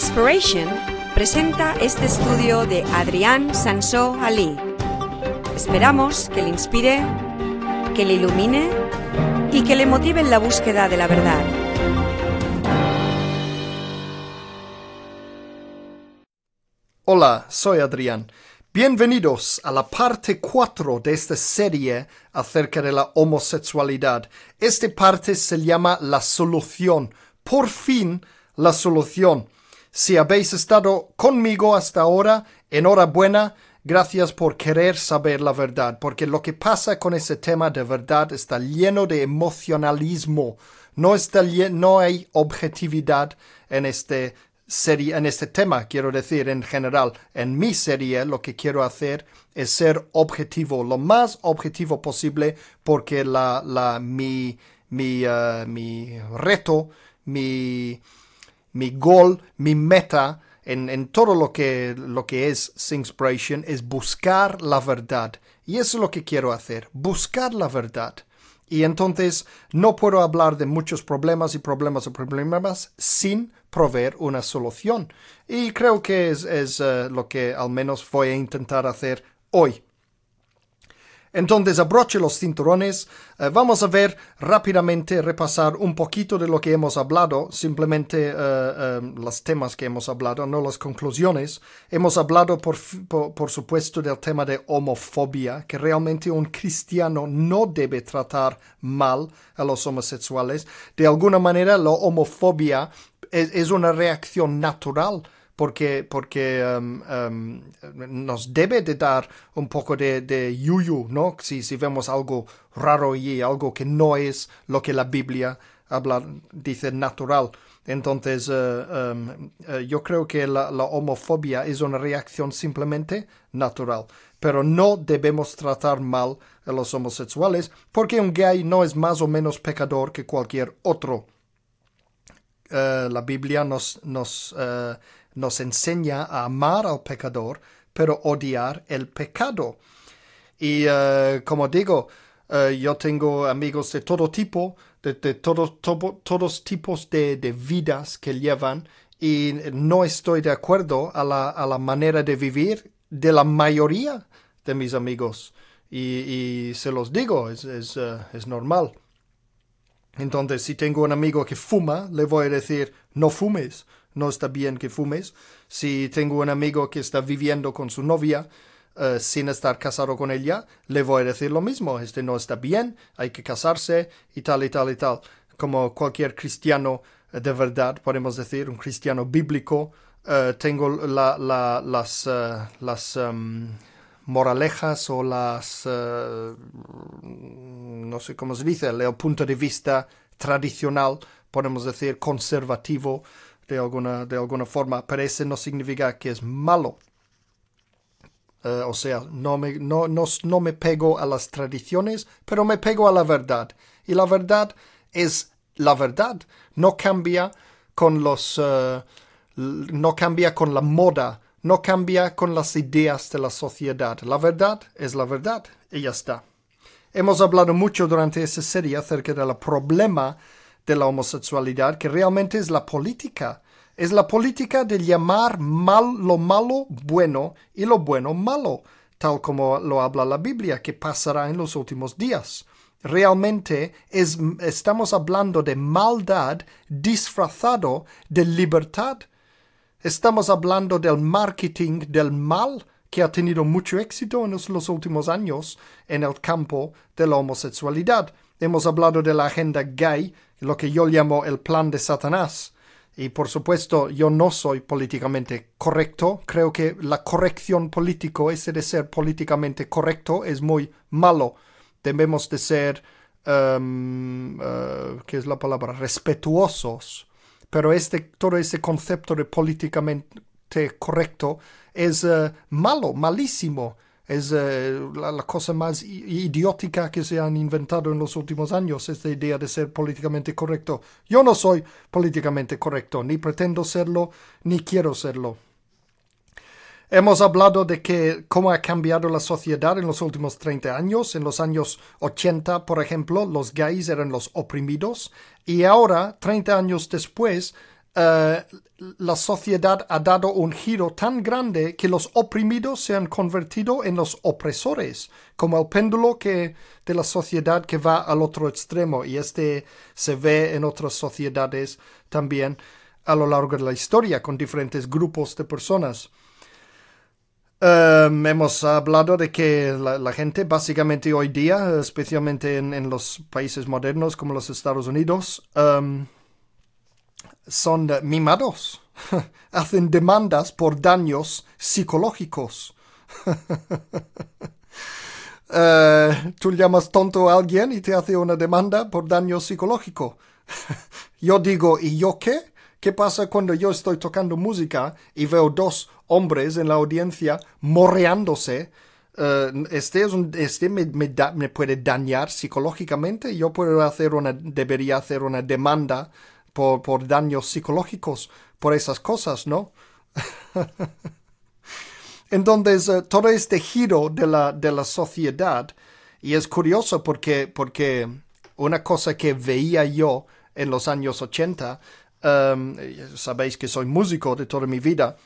Singspiration presenta este estudio de Adrián Sansó Ali. Esperamos que le inspire, que le ilumine y que le motive en la búsqueda de la verdad. Hola, soy Adrián. Bienvenidos a la parte 4 de esta serie acerca de la homosexualidad. Esta parte se llama la solución. Por fin, la solución. Si habéis estado conmigo hasta ahora, enhorabuena. Gracias por querer saber la verdad, porque lo que pasa con ese tema de verdad está lleno de emocionalismo. No, está, no hay objetividad en este serie, en este tema, quiero decir, en general. En mi serie lo que quiero hacer es ser objetivo, lo más objetivo posible, porque la, la, mi, mi, uh, mi reto, mi, mi goal, mi meta en, en, todo lo que, lo que es Singspiration es buscar la verdad. Y eso es lo que quiero hacer, buscar la verdad. Y entonces no puedo hablar de muchos problemas y problemas y problemas sin proveer una solución. Y creo que es, es uh, lo que al menos voy a intentar hacer hoy. Entonces abroche los cinturones. Eh, vamos a ver rápidamente, repasar un poquito de lo que hemos hablado, simplemente eh, eh, los temas que hemos hablado, no las conclusiones. Hemos hablado, por, supuesto, del tema de homofobia, que realmente un cristiano no debe tratar mal a los homosexuales. De alguna manera, la homofobia es una reacción natural porque, porque um, um, nos debe de dar un poco de, de yuyu, ¿no? Si, si vemos algo raro y algo que no es lo que la Biblia habla, dice natural. Entonces, uh, um, uh, yo creo que la, homofobia es una reacción simplemente natural, pero no debemos tratar mal a los homosexuales porque un gay no es más o menos pecador que cualquier otro. Uh, la Biblia nos, nos nos enseña a amar al pecador, pero odiar el pecado. Y uh, como digo, uh, yo tengo amigos de todo tipo, de, de todo, todo, todos tipos de, de, vidas que llevan y no estoy de acuerdo a la, a la manera de vivir de la mayoría de mis amigos. Y, se los digo, es, uh, es normal. Entonces, si tengo un amigo que fuma, le voy a decir, no fumes no está bien que fumes. Si tengo un amigo que está viviendo con su novia uh, sin estar casado con ella, le voy a decir lo mismo. Este no está bien, hay que casarse y tal y tal y tal. Como cualquier cristiano uh, de verdad, podemos decir, un cristiano bíblico, uh, tengo la, la, las, las um, moralejas o las, no sé cómo se dice, el punto de vista tradicional, podemos decir, conservativo de alguna, de alguna forma, pero ese no significa que es malo. Uh, o sea, no me, no, no, no me pego a las tradiciones, pero me pego a la verdad. Y la verdad es la verdad. No cambia con los... Uh, no cambia con la moda, no cambia con las ideas de la sociedad. La verdad es la verdad y ya está. Hemos hablado mucho durante esta serie acerca del problema de la homosexualidad, que realmente es la política. Es la política de llamar mal lo malo bueno y lo bueno malo, tal como lo habla la Biblia, que pasará en los últimos días. Realmente es, estamos hablando de maldad disfrazado de libertad. Estamos hablando del marketing del mal que ha tenido mucho éxito en los, los últimos años en el campo de la homosexualidad. Hemos hablado de la agenda gay, lo que yo llamo el plan de Satanás. Y por supuesto, yo no soy políticamente correcto. Creo que la corrección político, ese de ser políticamente correcto, es muy malo. Debemos de ser, um, uh, ¿qué es la palabra? Respetuosos. Pero este, todo ese concepto de políticamente correcto es uh, malo, malísimo es eh, la, cosa más idiótica que se han inventado en los últimos años, esta idea de ser políticamente correcto. Yo no soy políticamente correcto, ni pretendo serlo, ni quiero serlo. Hemos hablado de que cómo ha cambiado la sociedad en los últimos 30 años. En los años 80, por ejemplo, los gays eran los oprimidos y ahora, 30 años después, eh, la sociedad ha dado un giro tan grande que los oprimidos se han convertido en los opresores, como el péndulo que, de la sociedad que va al otro extremo, y este se ve en otras sociedades también a lo largo de la historia con diferentes grupos de personas. Em, hemos hablado de que la, gente básicamente hoy día, especialmente en, los países modernos como los Estados Unidos, em, son mimados, hacen demandas por daños psicológicos. Eh, tú llamas tonto a alguien y te hace una demanda por daño psicológico. yo digo, ¿y yo qué? ¿Qué pasa cuando yo estoy tocando música y veo dos hombres en la audiencia morreándose? Eh, este, este me, me, puede dañar psicológicamente. Yo puedo hacer una, debería hacer una demanda por, por daños psicológicos por esas cosas, ¿no? Entonces, eh, todo este giro de la, de la sociedad, y es curioso porque, porque una cosa que veía yo en los años 80, em, sabéis que soy músico de toda mi vida,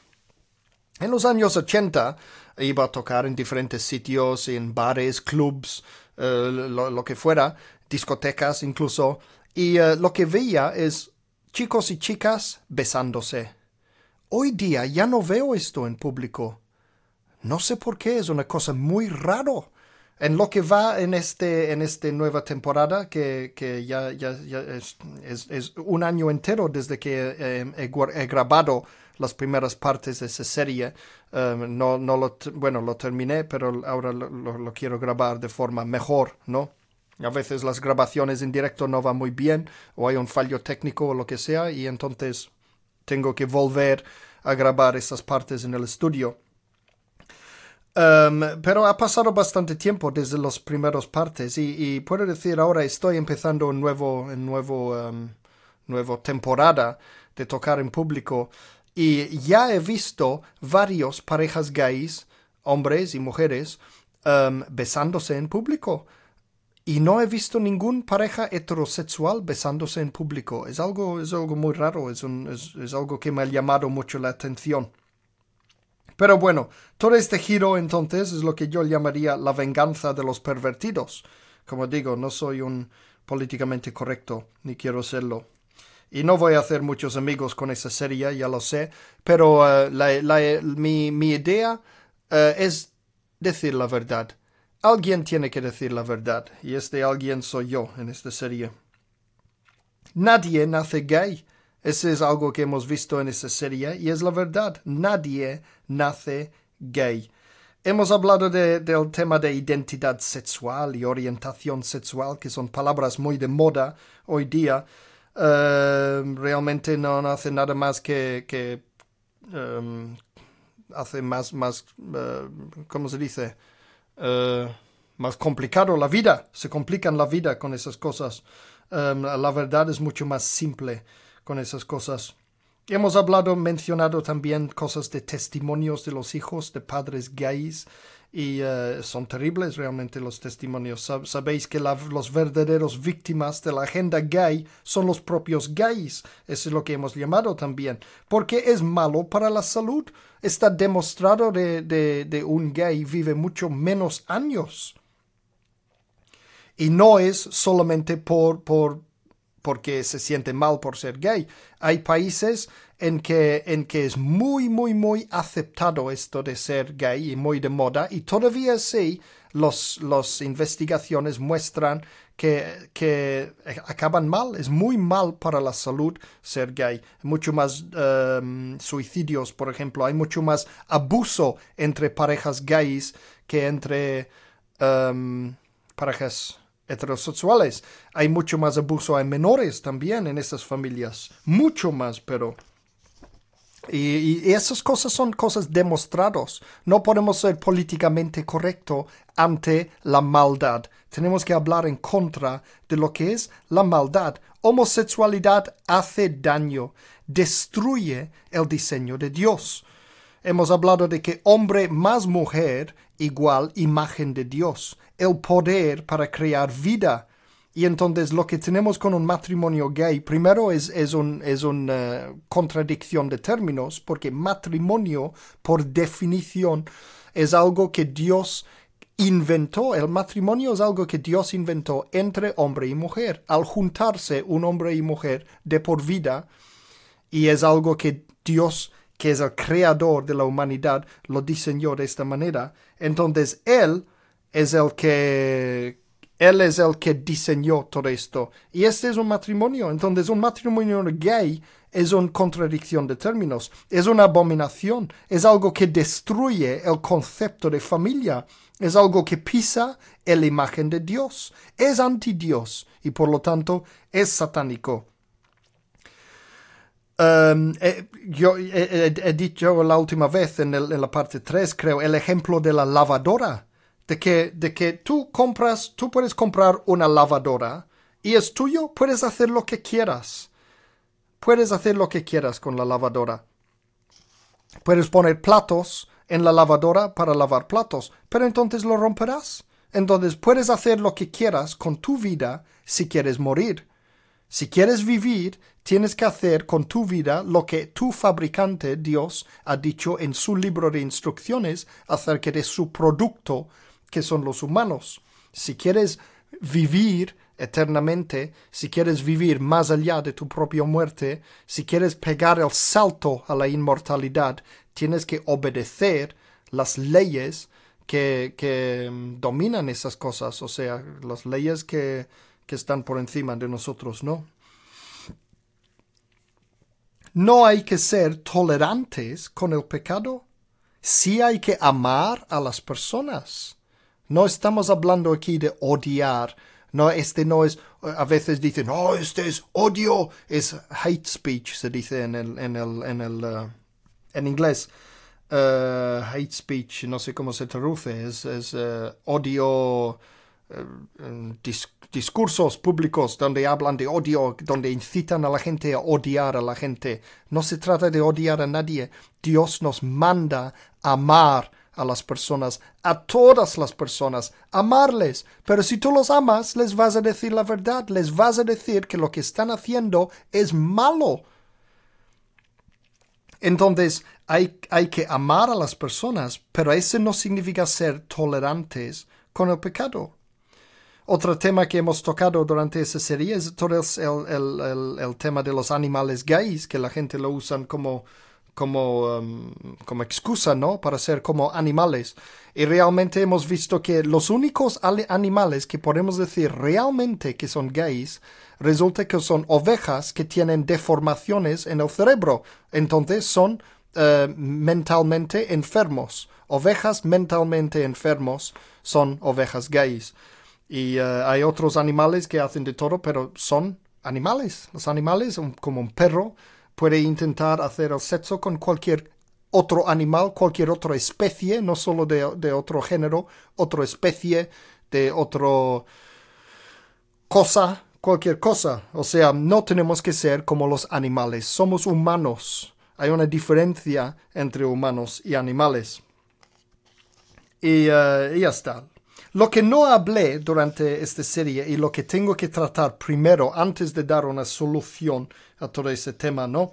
en los años 80 iba a tocar en diferentes sitios, en bares, clubs, eh, lo, que fuera, discotecas incluso, y eh, lo que veía es chicos y chicas besándose. Hoy día ya no veo esto en público. No sé por qué, es una cosa muy raro. En lo que va en este en esta nueva temporada, que, que ya, ya, ya es, es, un año entero desde que eh, he, grabado las primeras partes de esa serie. Um, no, no lo, bueno, lo terminé, pero ahora lo, lo, quiero grabar de forma mejor, ¿no? A veces las grabaciones en directo no van muy bien o hay un fallo técnico o lo que sea y entonces tengo que volver a grabar esas partes en el estudio. Um, pero ha pasado bastante tiempo desde las primeras partes y, puedo decir ahora estoy empezando un un nuevo, temporada de tocar en público y ya he visto varios parejas gays, hombres y mujeres, um, besándose en público. Y no he visto ningún pareja heterosexual besándose en público. Es algo, es algo muy raro, es, es, algo que me ha llamado mucho la atención. Pero bueno, todo este giro entonces es lo que yo llamaría la venganza de los pervertidos. Como digo, no soy un políticamente correcto, ni quiero serlo. Y no voy a hacer muchos amigos con esa serie, ya lo sé, pero uh, mi, mi, idea uh, es decir la verdad. Alguien tiene que decir la verdad, y este alguien soy yo en esta serie. Nadie nace gay. Ese es algo que hemos visto en esta serie, y es la verdad. Nadie nace gay. Hemos hablado del tema de identidad sexual y orientación sexual, que son palabras muy de moda hoy día. Em, realmente no, hace nada más que, em, hace más, más uh, ¿cómo se dice? Eh, más complicado la vida, se complican la vida con esas cosas. Em, la verdad es mucho más simple con esas cosas. Hemos hablado, mencionado también cosas de testimonios de los hijos de padres gays y eh, son terribles realmente los testimonios. sabéis que los verdaderos víctimas de la agenda gay son los propios gays. Eso es lo que hemos llamado también. Porque es malo para la salud. Está demostrado de, de, un gay vive mucho menos años. Y no es solamente por, por, porque se siente mal por ser gay. Hay países en que, en que es muy, muy, muy aceptado esto de ser gay y muy de moda, y todavía sí, las los investigaciones muestran que, que, acaban mal, es muy mal para la salud ser gay. Mucho más um, suicidios, por ejemplo, hay mucho más abuso entre parejas gays que entre um, parejas heterosexuales. Hay mucho más abuso en menores también en esas familias, mucho más, pero y, esas cosas son cosas demostradas. No podemos ser políticamente correctos ante la maldad. Tenemos que hablar en contra de lo que es la maldad. Homosexualidad hace daño, destruye el diseño de Dios. Hemos hablado de que hombre más mujer igual imagen de Dios, el poder para crear vida Y entonces lo que tenemos con un matrimonio gay, primero es, es, un, es una contradicción de términos, porque matrimonio, por definición, es algo que Dios inventó. El matrimonio es algo que Dios inventó entre hombre y mujer. Al juntarse un hombre y mujer de por vida, y es algo que Dios, que es el creador de la humanidad, lo diseñó de esta manera. Entonces Él es el que él es el que diseñó todo esto. Y este es un matrimonio. Entonces, un matrimonio gay es una contradicción de términos. Es una abominación. Es algo que destruye el concepto de familia. Es algo que pisa la imagen de Dios. Es anti Dios y por lo tanto es satánico. Um, eh, yo he, dicho la última vez en, en la parte 3, creo, el ejemplo de la lavadora de que, de que tú compras, tú puedes comprar una lavadora y es tuyo, puedes hacer lo que quieras. Puedes hacer lo que quieras con la lavadora. Puedes poner platos en la lavadora para lavar platos, pero entonces lo romperás. Entonces puedes hacer lo que quieras con tu vida si quieres morir. Si quieres vivir, tienes que hacer con tu vida lo que tu fabricante, Dios, ha dicho en su libro de instrucciones acerca de su producto que son los humanos. Si quieres vivir eternamente, si quieres vivir más allá de tu propia muerte, si quieres pegar el salto a la inmortalidad, tienes que obedecer las leyes que, que mm, dominan esas cosas, o sea, las leyes que, que están por encima de nosotros, ¿no? No hay que ser tolerantes con el pecado. Sí hay que amar a las personas. No estamos hablando aquí de odiar. No, este no es, a veces dicen, no, este es odio, es hate speech, se dice en el, en el, en en inglés. Uh, hate speech, no sé cómo se traduce, es, odio, discursos públicos donde hablan de odio, donde incitan a la gente a odiar a la gente. No se trata de odiar a nadie. Dios nos manda amar a las personas, a todas las personas, amarles. Pero si tú los amas, les vas a decir la verdad, les vas a decir que lo que están haciendo es malo. Entonces, hay, hay que amar a las personas, pero eso no significa ser tolerantes con el pecado. Otro tema que hemos tocado durante esa serie es todo el, el tema de los animales gays, que la gente lo usan como como, um, como excusa, ¿no? Para ser como animales. Y realmente hemos visto que los únicos animales que podemos decir realmente que son gays, resulta que son ovejas que tienen deformaciones en el cerebro. Entonces son uh, mentalmente enfermos. Ovejas mentalmente enfermos son ovejas gays. Y uh, hay otros animales que hacen de todo, pero son animales. Los animales, como un perro, puede intentar hacer el sexo con cualquier otro animal, cualquier otra especie, no solo de, otro género, otra especie, de otro cosa, cualquier cosa. O sea, no tenemos que ser como los animales, somos humanos. Hay una diferencia entre humanos y animales. Y, uh, y ya está. Lo que no hablé durante esta serie y lo que tengo que tratar primero antes de dar una solución a todo ese tema, ¿no?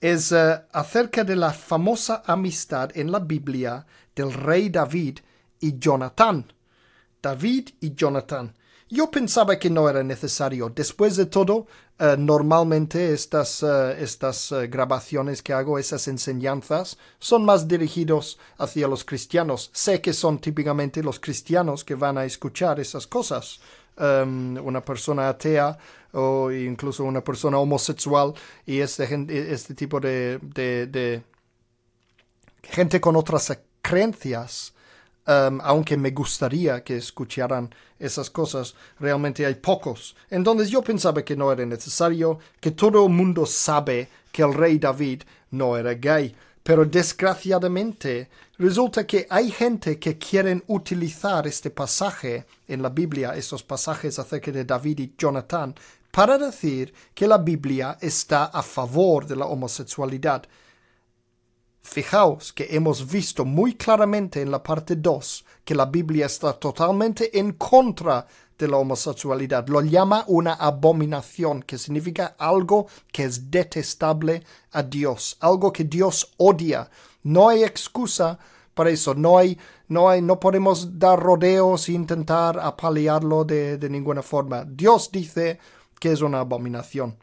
Es eh, acerca de la famosa amistad en la Biblia del rey David y Jonathan. David y Jonathan. Yo pensaba que no era necesario. Después de todo, eh, normalmente estas, eh, estas eh, grabaciones que hago, esas enseñanzas, son más dirigidos hacia los cristianos. Sé que son típicamente los cristianos que van a escuchar esas cosas. Em, una persona atea o incluso una persona homosexual y este, este tipo de, de gente con otras creencias Um, aunque me gustaría que escucharan esas cosas, realmente hay pocos. Entonces yo pensaba que no era necesario, que todo el mundo sabe que el rey David no era gay. Pero desgraciadamente resulta que hay gente que quieren utilizar este pasaje en la Biblia, estos pasajes acerca de David y Jonathan, para decir que la Biblia está a favor de la homosexualidad. Fijaos que hemos visto muy claramente en la parte 2 que la Biblia está totalmente en contra de la homosexualidad. Lo llama una abominación, que significa algo que es detestable a Dios, algo que Dios odia. No hay excusa para eso, no hay, no hay, no podemos dar rodeos e intentar apalearlo de, de ninguna forma. Dios dice que es una abominación.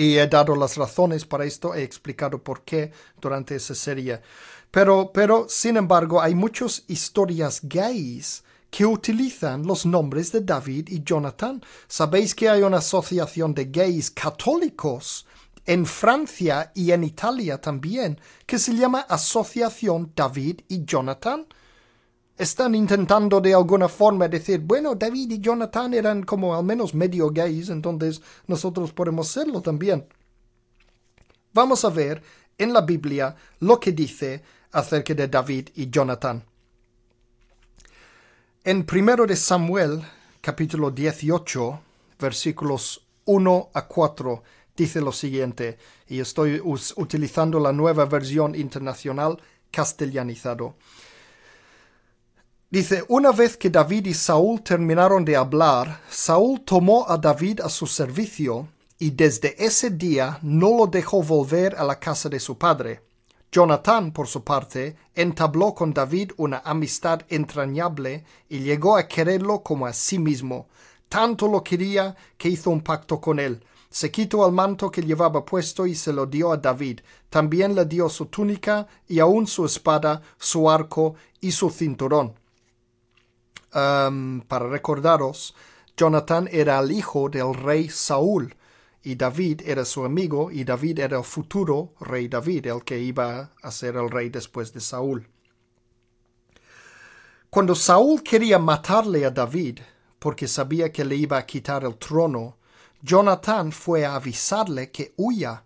Y he dado las razones para esto, he explicado por qué durante esa serie. Pero, pero, sin embargo, hay muchas historias gays que utilizan los nombres de David y Jonathan. Sabéis que hay una asociación de gays católicos en Francia y en Italia también que se llama Asociación David y Jonathan. Están intentando de alguna forma decir, bueno, David y Jonathan eran como al menos medio gays, entonces nosotros podemos serlo también. Vamos a ver en la Biblia lo que dice acerca de David y Jonathan. En primero de Samuel, capítulo 18, versículos 1 a 4, dice lo siguiente, y estoy utilizando la nueva versión internacional castellanizado. Dice, una vez que David y Saúl terminaron de hablar, Saúl tomó a David a su servicio y desde ese día no lo dejó volver a la casa de su padre. Jonathan, por su parte, entabló con David una amistad entrañable y llegó a quererlo como a sí mismo. Tanto lo quería que hizo un pacto con él. Se quitó el manto que llevaba puesto y se lo dio a David. También le dio su túnica y aun su espada, su arco y su cinturón. Para recordaros, Jonathan era el hijo del rey Saúl y David era su amigo y David era el futuro rey David, el que iba a ser el rey después de Saúl. Cuando Saúl quería matarle a David, porque sabía que le iba a quitar el trono, Jonathan fue a avisarle que huya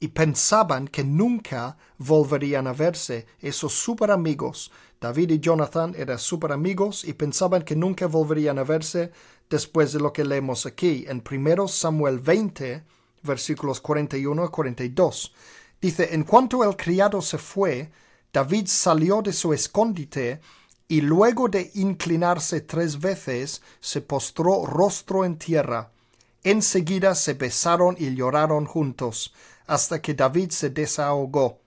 y pensaban que nunca volverían a verse esos super amigos. David y Jonathan eran super amigos y pensaban que nunca volverían a verse después de lo que leemos aquí en 1 Samuel 20, versículos 41 a 42. Dice, en cuanto el criado se fue, David salió de su escondite y luego de inclinarse tres veces se postró rostro en tierra. Enseguida se besaron y lloraron juntos, hasta que David se desahogó.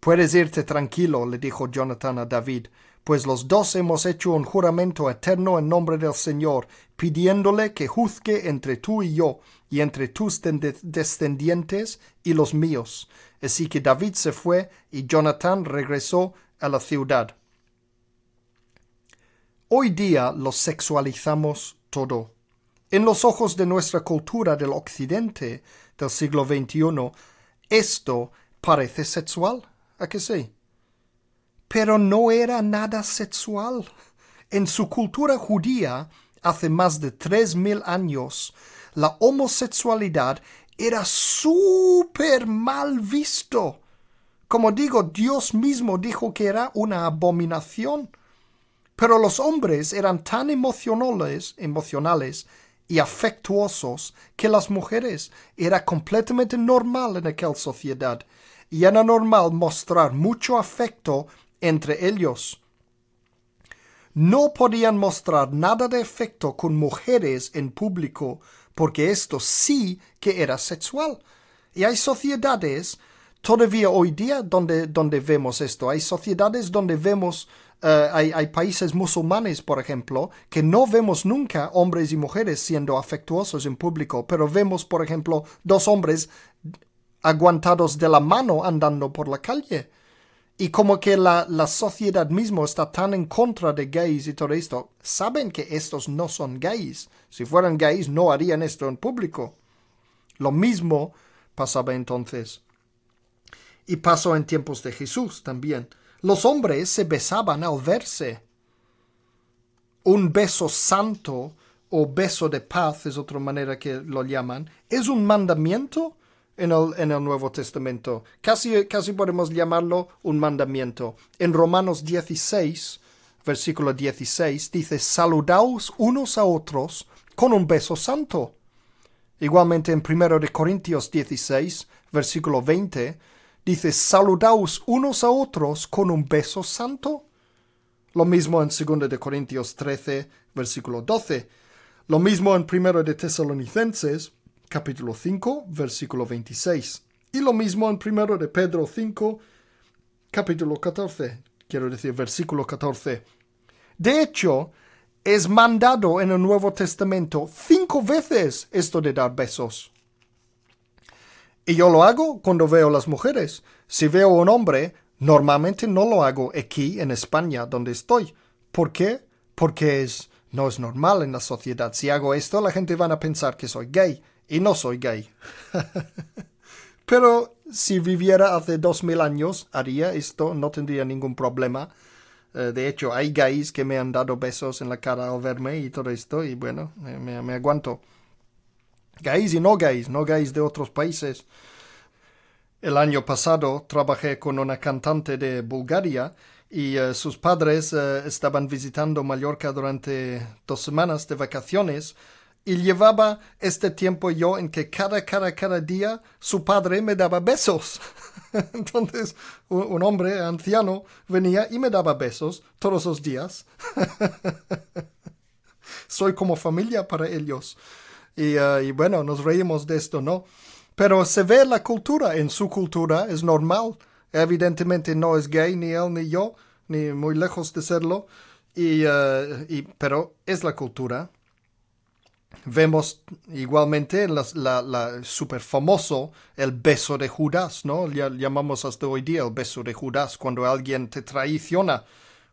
Puedes irte tranquilo, le dijo Jonathan a David, pues los dos hemos hecho un juramento eterno en nombre del Señor, pidiéndole que juzgue entre tú y yo, y entre tus descendientes y los míos. Así que David se fue y Jonathan regresó a la ciudad. Hoy día lo sexualizamos todo. En los ojos de nuestra cultura del occidente del siglo XXI, esto parece sexual. ¿A qué sí? pero no era nada sexual. En su cultura judía, hace más de tres mil años, la homosexualidad era súper mal visto. Como digo, Dios mismo dijo que era una abominación. Pero los hombres eran tan emocionales, emocionales y afectuosos que las mujeres era completamente normal en aquella sociedad y era normal mostrar mucho afecto entre ellos. No podían mostrar nada de afecto con mujeres en público, porque esto sí que era sexual. Y hay sociedades, todavía hoy día, donde, donde vemos esto. Hay sociedades donde vemos, eh, hay, países musulmanes, por ejemplo, que no vemos nunca hombres y mujeres siendo afectuosos en público, pero vemos, por ejemplo, dos hombres aguantados de la mano andando por la calle y como que la, la sociedad mismo está tan en contra de gays y todo esto, saben que estos no son gays. Si fueran gays no harían esto en público. Lo mismo pasaba entonces. Y pasó en tiempos de Jesús también. Los hombres se besaban al verse. Un beso santo o beso de paz es otra manera que lo llaman. ¿Es un mandamiento? en el, Nuevo Testamento. Casi, casi podemos llamarlo un mandamiento. En Romanos 16, versículo 16, dice, saludaos unos a otros con un beso santo. Igualmente en 1 Corintios 16, versículo 20, dice, saludaos unos a otros con un beso santo. Lo mismo en 2 Corintios 13, versículo 12. Lo mismo en 1 de Tesalonicenses, capítulo 5, versículo 26. Y lo mismo en 1 de Pedro 5, capítulo 14, quiero decir versículo 14. De hecho, es mandado en el Nuevo Testamento cinco veces esto de dar besos. Y yo lo hago cuando veo las mujeres. Si veo un hombre, normalmente no lo hago aquí en España donde estoy. ¿Por qué? Porque es, no es normal en la sociedad. Si hago esto, la gente va a pensar que soy gay. Y no soy gay. Pero si viviera hace dos mil años, haría esto, no tendría ningún problema. Eh, de hecho, hay gays que me han dado besos en la cara al verme y todo esto, y bueno, me aguanto. Gays y no gays, no gays de otros países. El año pasado trabajé con una cantante de Bulgaria y eh, sus padres eh, estaban visitando Mallorca durante dos semanas de vacaciones y llevaba este tiempo yo en que cada, cada, cada día su padre me daba besos. Entonces, un, hombre anciano venía y me daba besos todos los días. Soy como familia para ellos. Y, uh, y, bueno, nos reímos de esto, ¿no? Pero se ve la cultura, en su cultura es normal. Evidentemente no es gay ni él ni yo, ni muy lejos de serlo. Y, y, pero es la cultura Vemos igualmente la, super famoso el beso de Judas, ¿no? Llamamos hasta hoy día el beso de Judas cuando alguien te traiciona.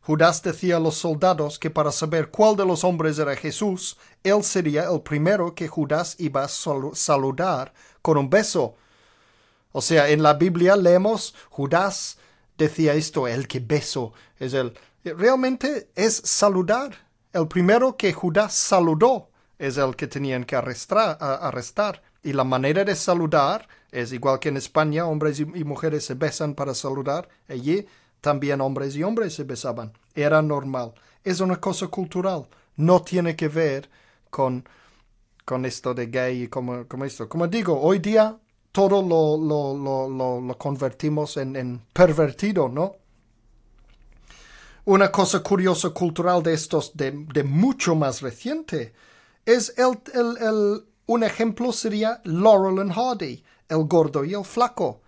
Judas decía a los soldados que para saber cuál de los hombres era Jesús, él sería el primero que Judas iba a saludar con un beso. O sea, en la Biblia leemos Judas decía esto, el que beso es el... Realmente es saludar. El primero que Judas saludó es el que tenían que arrestar, arrestar. Y la manera de saludar es igual que en España, hombres y, mujeres se besan para saludar. Allí también hombres y hombres se besaban. Era normal. Es una cosa cultural. No tiene que ver con, con esto de gay y como, como esto. Como digo, hoy día todo lo, lo, lo, convertimos en, en pervertido, ¿no? Una cosa curiosa cultural de estos de, de mucho más reciente es el, el, un ejemplo sería Laurel and Hardy, el gordo y el flaco.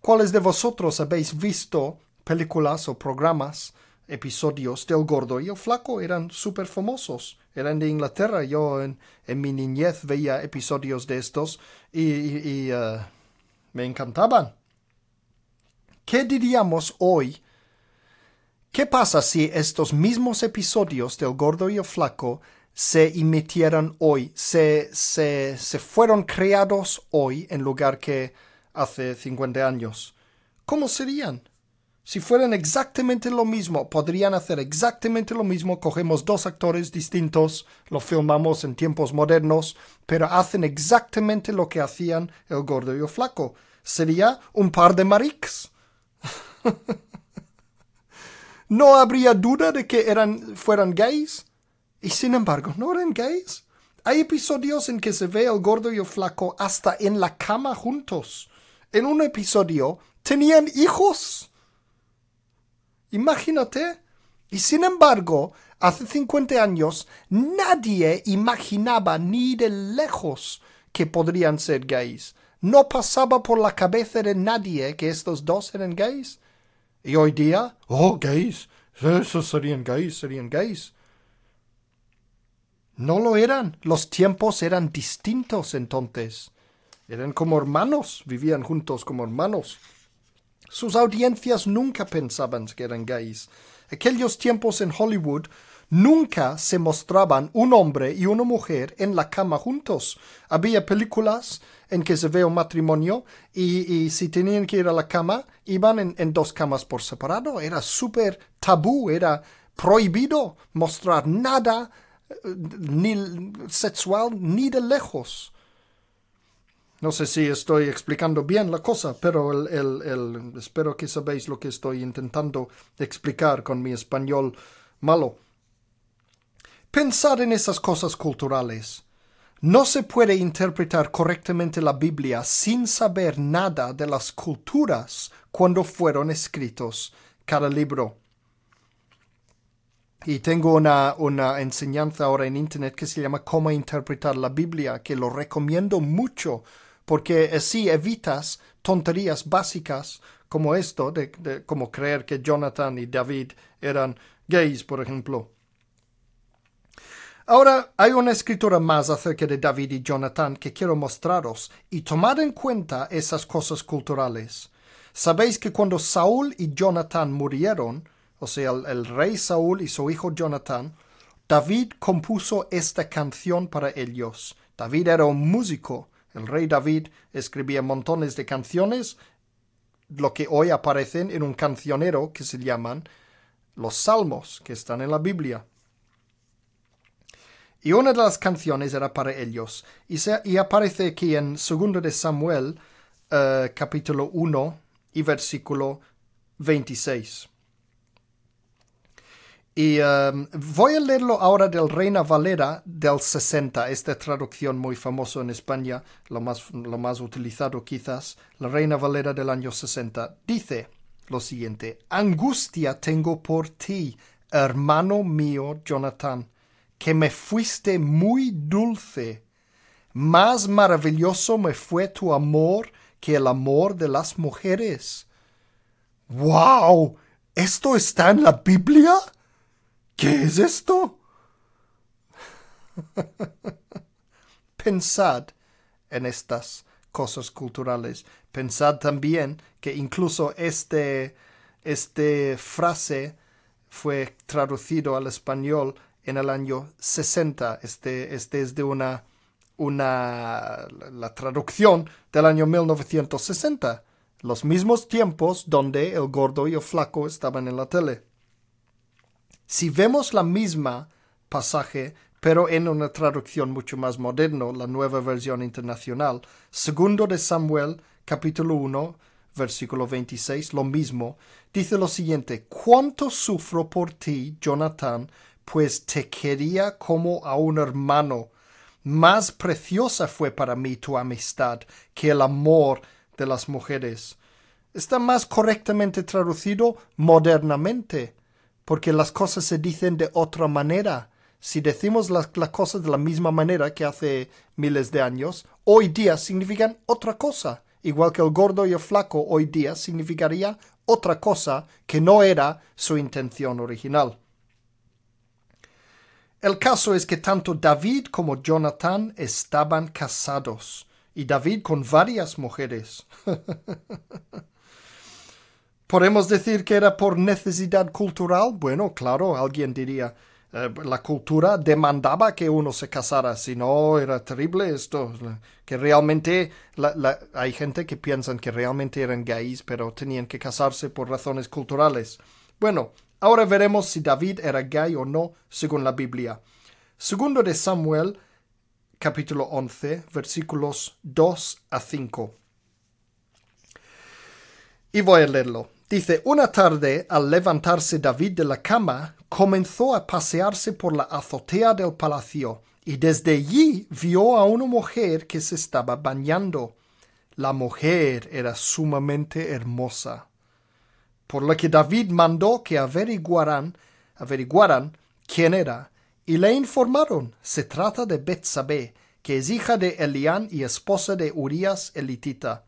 ¿Cuáles de vosotros habéis visto películas o programas, episodios del gordo y el flaco? Eran súper famosos. Eran de Inglaterra. Yo en, mi niñez veía episodios de estos y, uh, me encantaban. ¿Qué diríamos hoy? ¿Qué pasa si estos mismos episodios del gordo y el flaco se emitieron hoy, se, se, se fueron creados hoy en lugar que hace 50 años. ¿Cómo serían? Si fueran exactamente lo mismo, podrían hacer exactamente lo mismo, cogemos dos actores distintos, lo filmamos en tiempos modernos, pero hacen exactamente lo que hacían el gordo y el flaco. Sería un par de marics. no habría duda de que eran, fueran gays. Y sin embargo, no eran gays. Hay episodios en que se ve el gordo y el flaco hasta en la cama juntos. En un episodio tenían hijos. Imagínate. Y sin embargo, hace 50 años nadie imaginaba ni de lejos que podrían ser gays. No pasaba por la cabeza de nadie que estos dos eran gays. Y hoy día, oh, gays, esos serían gays, serían gays. No lo eran. Los tiempos eran distintos entonces. Eran como hermanos, vivían juntos como hermanos. Sus audiencias nunca pensaban que eran gays. Aquellos tiempos en Hollywood nunca se mostraban un hombre y una mujer en la cama juntos. Había películas en que se ve un matrimonio y, si tenían que ir a la cama, iban en, en dos camas por separado. Era súper tabú, era prohibido mostrar nada ni sexual ni de lejos. No sé si estoy explicando bien la cosa, pero el, espero que sabéis lo que estoy intentando explicar con mi español malo. Pensar en esas cosas culturales. No se puede interpretar correctamente la Biblia sin saber nada de las culturas cuando fueron escritos cada libro. Y tengo una, una enseñanza ahora en Internet que se llama Cómo interpretar la Biblia, que lo recomiendo mucho, porque así evitas tonterías básicas como esto, de, como creer que Jonathan y David eran gays, por ejemplo. Ahora hay una escritura más acerca de David y Jonathan que quiero mostraros y tomad en cuenta esas cosas culturales. Sabéis que cuando Saúl y Jonathan murieron, o sea, el, el, rey Saúl y su hijo Jonathan, David compuso esta canción para ellos. David era un músico. El rey David escribía montones de canciones, lo que hoy aparecen en un cancionero que se llaman los salmos, que están en la Biblia. Y una de las canciones era para ellos. Y, aparece aquí en 2 de Samuel, uh, capítulo 1 y versículo 26. Y um, voy a leerlo ahora del Reina Valera del 60, esta traducción muy famosa en España, lo más, lo más utilizado quizás, la Reina Valera del año 60. Dice lo siguiente, Angustia tengo por ti, hermano mío Jonathan que me fuiste muy dulce. Más maravilloso me fue tu amor que el amor de las mujeres. ¡Wow! ¿Esto está en la Biblia? ¿Qué es esto? Pensad en estas cosas culturales. Pensad también que incluso este, este frase fue traducido al español en el año 60. Este, este es de una, una, la traducción del año 1960. Los mismos tiempos donde el gordo y el flaco estaban en la tele. Si vemos la misma pasaje, pero en una traducción mucho más moderna, la nueva versión internacional, segundo de Samuel, capítulo 1, versículo 26, lo mismo, dice lo siguiente, ¿cuánto sufro por ti, Jonathan, pues te quería como a un hermano. Más preciosa fue para mí tu amistad que el amor de las mujeres. Está más correctamente traducido modernamente, porque las cosas se dicen de otra manera. Si decimos las, cosas de la misma manera que hace miles de años, hoy día significan otra cosa, igual que el gordo y el flaco hoy día significaría otra cosa que no era su intención original. El caso es que tanto David como Jonathan estaban casados, y David con varias mujeres. ¿Podemos decir que era por necesidad cultural? Bueno, claro, alguien diría, eh, la cultura demandaba que uno se casara, si no era terrible esto, que realmente la, la, hay gente que piensan que realmente eran gays, pero tenían que casarse por razones culturales. Bueno, Ahora veremos si David era gay o no, según la Biblia. Segundo de Samuel, capítulo 11, versículos 2 a 5. Y voy a leerlo. Dice, una tarde, al levantarse David de la cama, comenzó a pasearse por la azotea del palacio, y desde allí vio a una mujer que se estaba bañando. La mujer era sumamente hermosa por lo que David mandó que averiguaran, averiguaran quién era, y le informaron, se trata de Betsabé, que es hija de Elián y esposa de Urias elitita.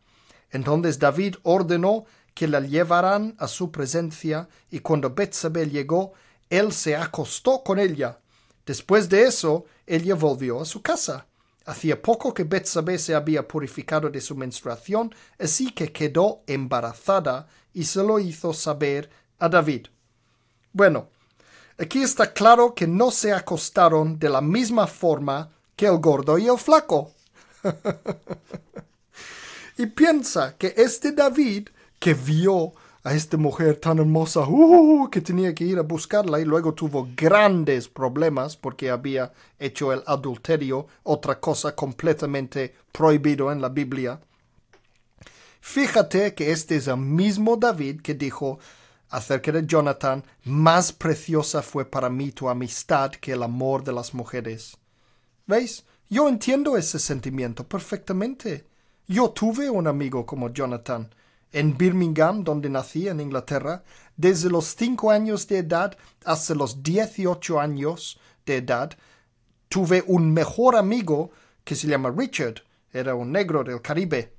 Entonces David ordenó que la llevaran a su presencia, y cuando Betsabé llegó, él se acostó con ella. Después de eso, ella volvió a su casa. Hacía poco que Betsabé se había purificado de su menstruación, así que quedó embarazada y se lo hizo saber a David. Bueno, aquí está claro que no se acostaron de la misma forma que el gordo y el flaco. y piensa que este David que vio a esta mujer tan hermosa uh, que tenía que ir a buscarla y luego tuvo grandes problemas porque había hecho el adulterio, otra cosa completamente prohibido en la Biblia. Fíjate que este es el mismo David que dijo acerca de Jonathan, más preciosa fue para mí tu amistad que el amor de las mujeres. ¿Veis? Yo entiendo ese sentimiento perfectamente. Yo tuve un amigo como Jonathan, en Birmingham, donde nací, en Inglaterra, desde los cinco años de edad hasta los 18 años de edad, tuve un mejor amigo que se llama Richard, era un negro del Caribe.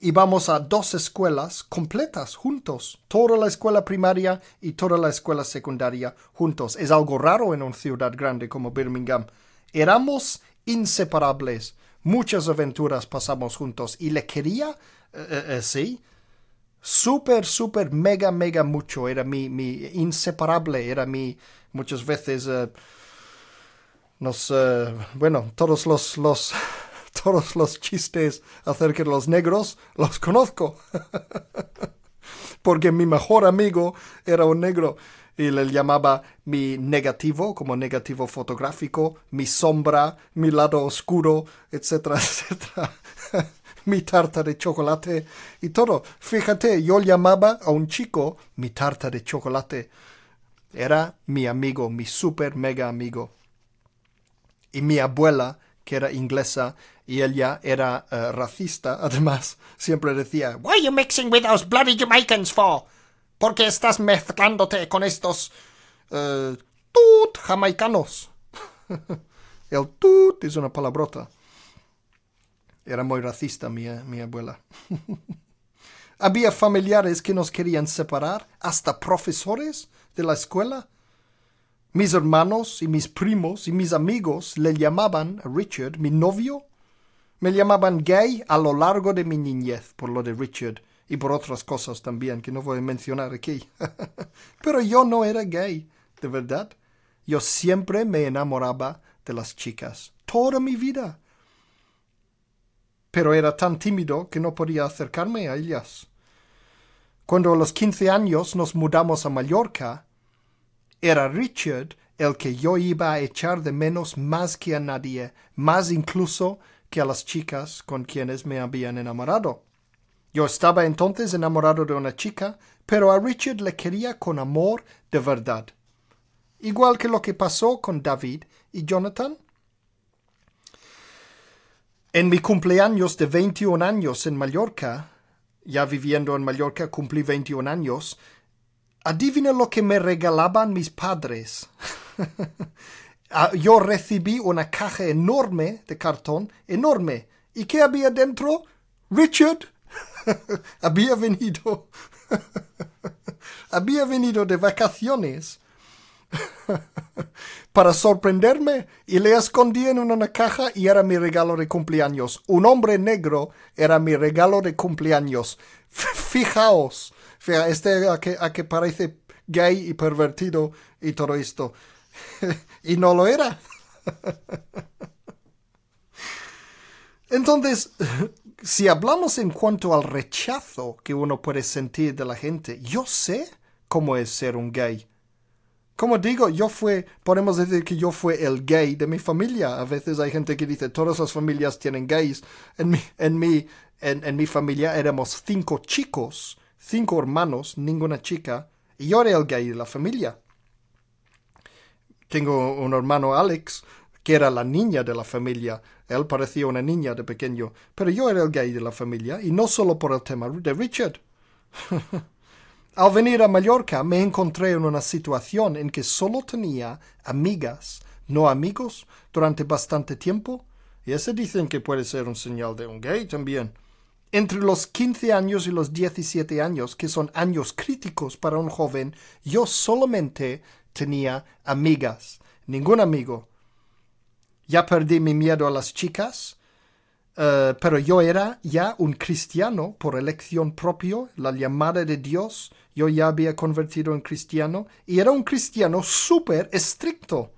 Íbamos a dos escuelas completas juntos, toda la escuela primaria y toda la escuela secundaria juntos. Es algo raro en una ciudad grande como Birmingham. Éramos inseparables. Muchas aventuras pasamos juntos y le quería, eh, eh, eh, sí, súper, súper, mega, mega mucho. Era mi, mi inseparable, era mi, muchas veces, nos, bueno, todos los, los, todos los chistes acerca de los negros los conozco. Porque mi mejor amigo era un negro y le llamaba mi negativo, como negativo fotográfico, mi sombra, mi lado oscuro, etcétera, etcétera. mi tarta de chocolate y todo. Fíjate, yo llamaba a un chico mi tarta de chocolate. Era mi amigo, mi super mega amigo. Y mi abuela, que era inglesa, y ella era uh, racista, además, siempre decía, Why are you mixing with those bloody Jamaicans for? ¿Por qué estás mezclándote con estos uh, tut jamaicanos? El tut es una palabrota. Era muy racista mi, mi abuela. Había familiares que nos querían separar, hasta profesores de la escuela. Mis hermanos y mis primos y mis amigos le llamaban a Richard mi novio. Me llamaban gay a lo largo de mi niñez por lo de Richard y por otras cosas también que no voy a mencionar aquí. Pero yo no era gay, de verdad. Yo siempre me enamoraba de las chicas, toda mi vida pero era tan tímido que no podía acercarme a ellas. Cuando a los quince años nos mudamos a Mallorca, era Richard el que yo iba a echar de menos más que a nadie, más incluso que a las chicas con quienes me habían enamorado. Yo estaba entonces enamorado de una chica, pero a Richard le quería con amor de verdad. Igual que lo que pasó con David y Jonathan. En mi cumpleaños de 21 años en Mallorca, ya viviendo en Mallorca cumplí 21 años, adivina lo que me regalaban mis padres. Ah, yo recibí una caja enorme de cartón, enorme. ¿Y qué había dentro? Richard había venido. había venido de vacaciones para sorprenderme y le escondí en una caja y era mi regalo de cumpleaños. Un hombre negro era mi regalo de cumpleaños. Fijaos, fija, este a que, a que parece gay y pervertido y todo esto. y no lo era. Entonces, si hablamos en cuanto al rechazo que uno puede sentir de la gente, yo sé cómo es ser un gay. Como digo, yo fui, podemos decir que yo fui el gay de mi familia. A veces hay gente que dice, todas las familias tienen gays. En mi, en mi, en, mi familia éramos cinco chicos, cinco hermanos, ninguna chica, y yo era el gay de la familia. Tengo un hermano Alex, que era la niña de la familia. Él parecía una niña de pequeño, pero yo era el gay de la familia, y no solo por el tema de Richard. Al venir a Mallorca me encontré en una situación en que solo tenía amigas, no amigos, durante bastante tiempo, y ese dicen que puede ser un señal de un gay también. Entre los 15 años y los 17 años, que son años críticos para un joven, yo solamente tenía amigas, ningún amigo. Ya perdí mi miedo a las chicas, eh, pero yo era ya un cristiano por elección propia, la llamada de Dios, yo ya había convertido en cristiano y era un cristiano súper estricto.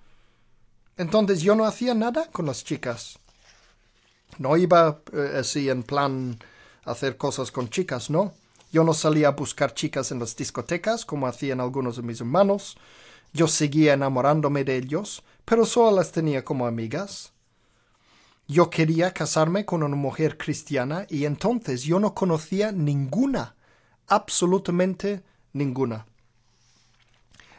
Entonces yo no hacía nada con las chicas. No iba eh, así en plan hacer cosas con chicas, no. Yo no salía a buscar chicas en las discotecas como hacían algunos de mis hermanos. Yo seguía enamorándome de ellos, pero solo las tenía como amigas. Yo quería casarme con una mujer cristiana y entonces yo no conocía ninguna, absolutamente ninguna.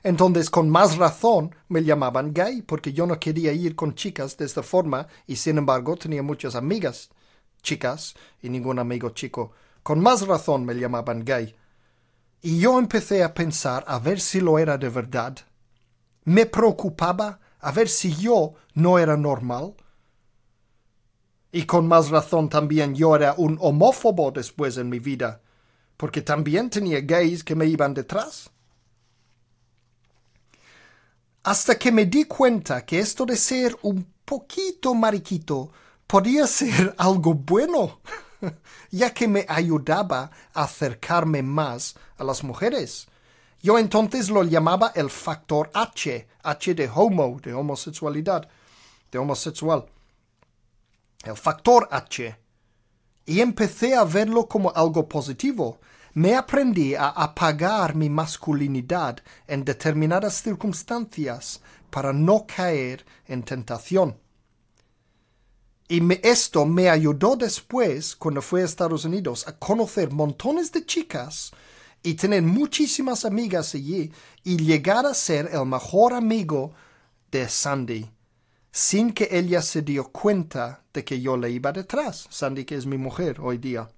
Entonces, con más razón, me llamaban gay, porque yo no quería ir con chicas de esta forma, y sin embargo tenía muchas amigas chicas y ningún amigo chico con más razón me llamaban gay. Y yo empecé a pensar a ver si lo era de verdad. Me preocupaba a ver si yo no era normal. Y con más razón también yo era un homófobo después en mi vida, porque también tenía gays que me iban detrás. Hasta que me di cuenta que esto de ser un poquito mariquito podía ser algo bueno, ya que me ayudaba a acercarme más a las mujeres. Yo entonces lo llamaba el factor H, H de homo, de homosexualidad, de homosexual. El factor H. Y empecé a verlo como algo positivo. Me aprendí a apagar mi masculinidad en determinadas circunstancias para no caer en tentación. Y esto me ayudó después, cuando fui a Estados Unidos, a conocer montones de chicas y tener muchísimas amigas allí y llegar a ser el mejor amigo de Sandy, sin que ella se dio cuenta de que yo le iba detrás. Sandy, que es mi mujer hoy día.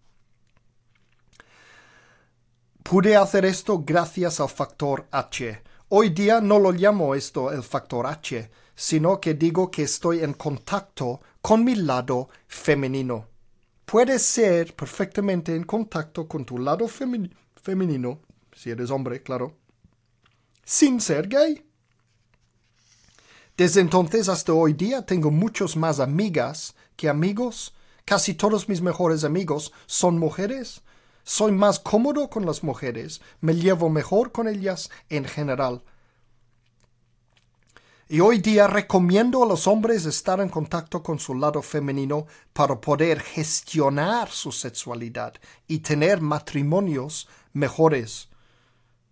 Pude hacer esto gracias al factor H. Hoy día no lo llamo esto el factor H, sino que digo que estoy en contacto con mi lado femenino. Puedes ser perfectamente en contacto con tu lado femenino femenino, si eres hombre, claro, sin ser gay. Desde entonces hasta hoy día tengo muchos más amigas que amigos. Casi todos mis mejores amigos son mujeres. Soy más cómodo con las mujeres, me llevo mejor con ellas en general. Y hoy día recomiendo a los hombres estar en contacto con su lado femenino para poder gestionar su sexualidad y tener matrimonios mejores.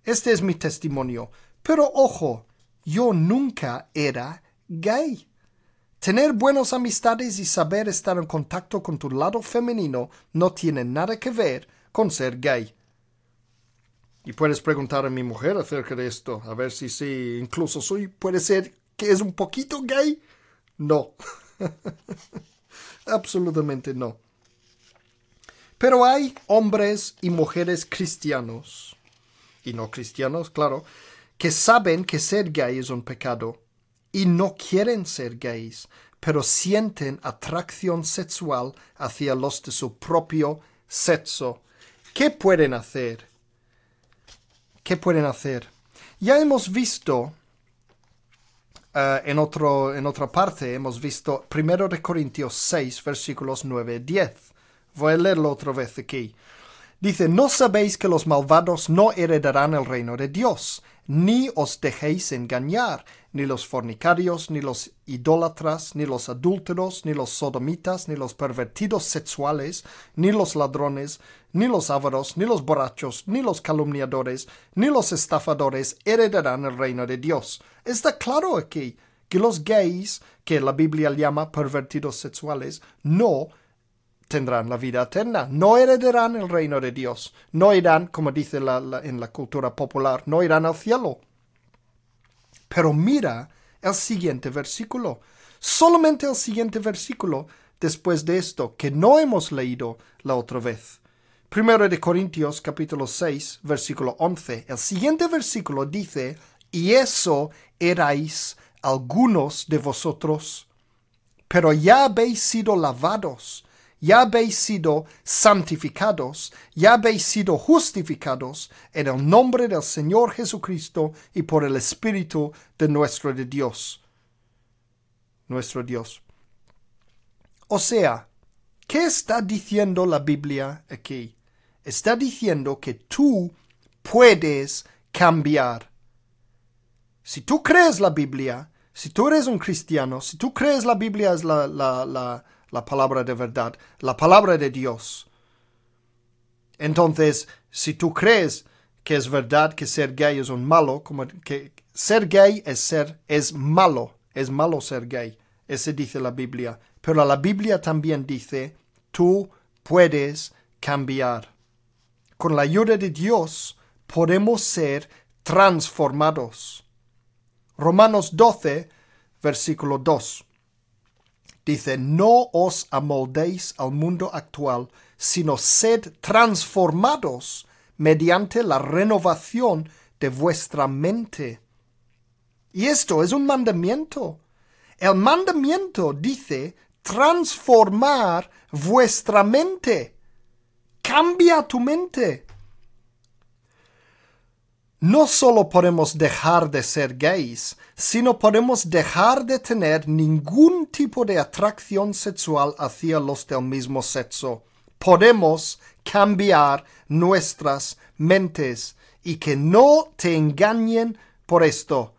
Este es mi testimonio. Pero ojo, yo nunca era gay. Tener buenas amistades y saber estar en contacto con tu lado femenino no tiene nada que ver con ser gay. Y puedes preguntar a mi mujer acerca de esto, a ver si sí, incluso soy, puede ser que es un poquito gay. No. Absolutamente no. Pero hay hombres y mujeres cristianos, y no cristianos, claro, que saben que ser gay es un pecado y no quieren ser gays, pero sienten atracción sexual hacia los de su propio sexo. ¿Qué pueden hacer? ¿Qué pueden hacer? Ya hemos visto eh, en, otro, en otra parte, hemos visto 1 Corintios 6, versículos 9 y 10 Voy a leerlo otra vez aquí. Dice, ¿no sabéis que los malvados no heredarán el reino de Dios? Ni os dejéis engañar, ni los fornicarios, ni los idólatras, ni los adúlteros, ni los sodomitas, ni los pervertidos sexuales, ni los ladrones, ni los ávaros, ni los borrachos, ni los calumniadores, ni los estafadores heredarán el reino de Dios. Está claro aquí que los gays, que la Biblia llama pervertidos sexuales, no tendrán la vida eterna, no heredarán el reino de Dios, no irán, como dice en la cultura popular, no irán al cielo. Pero mira el siguiente versículo, solamente el siguiente versículo después de esto, que no hemos leído la otra vez. Primero de Corintios capítulo 6, versículo 11. El siguiente versículo dice, y eso erais algunos de vosotros, pero ya habéis sido lavados, ya habéis sido santificados, ya habéis sido justificados en el nombre del Señor Jesucristo y por el Espíritu de nuestro Dios. Nuestro Dios. O sea, ¿qué está diciendo la Biblia aquí? Está diciendo que tú puedes cambiar. Si tú crees la Biblia, si tú eres un cristiano, si tú crees la Biblia es la, la, la la palabra de verdad, la palabra de Dios. Entonces, si tú crees que es verdad que ser gay es un malo, como que ser gay es ser es malo, es malo ser gay. Ese dice la Biblia. Pero la Biblia también dice, tú puedes cambiar. Con la ayuda de Dios podemos ser transformados. Romanos 12, versículo 2. Dice, no os amoldéis al mundo actual, sino sed transformados mediante la renovación de vuestra mente. Y esto es un mandamiento. El mandamiento dice transformar vuestra mente. Cambia tu mente. No solo podemos dejar de ser gays, sino podemos dejar de tener ningún tipo de atracción sexual hacia los del mismo sexo. Podemos cambiar nuestras mentes y que no te engañen por esto.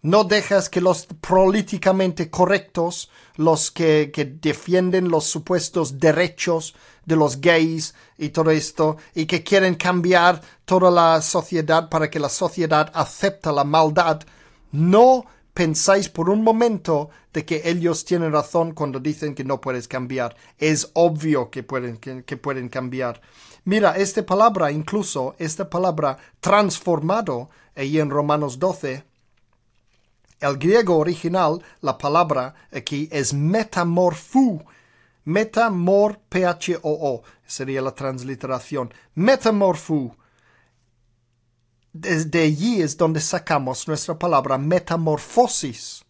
No dejas que los políticamente correctos, los que, que, defienden los supuestos derechos de los gays y todo esto, y que quieren cambiar toda la sociedad para que la sociedad acepte la maldad, no pensáis por un momento de que ellos tienen razón cuando dicen que no puedes cambiar. Es obvio que pueden, que, pueden cambiar. Mira, esta palabra, incluso esta palabra transformado, ahí en Romanos 12, el griego original, la palabra aquí es metamorfú. Metamor, sería la transliteración. Metamorfú. Desde allí es donde sacamos nuestra palabra metamorfosis.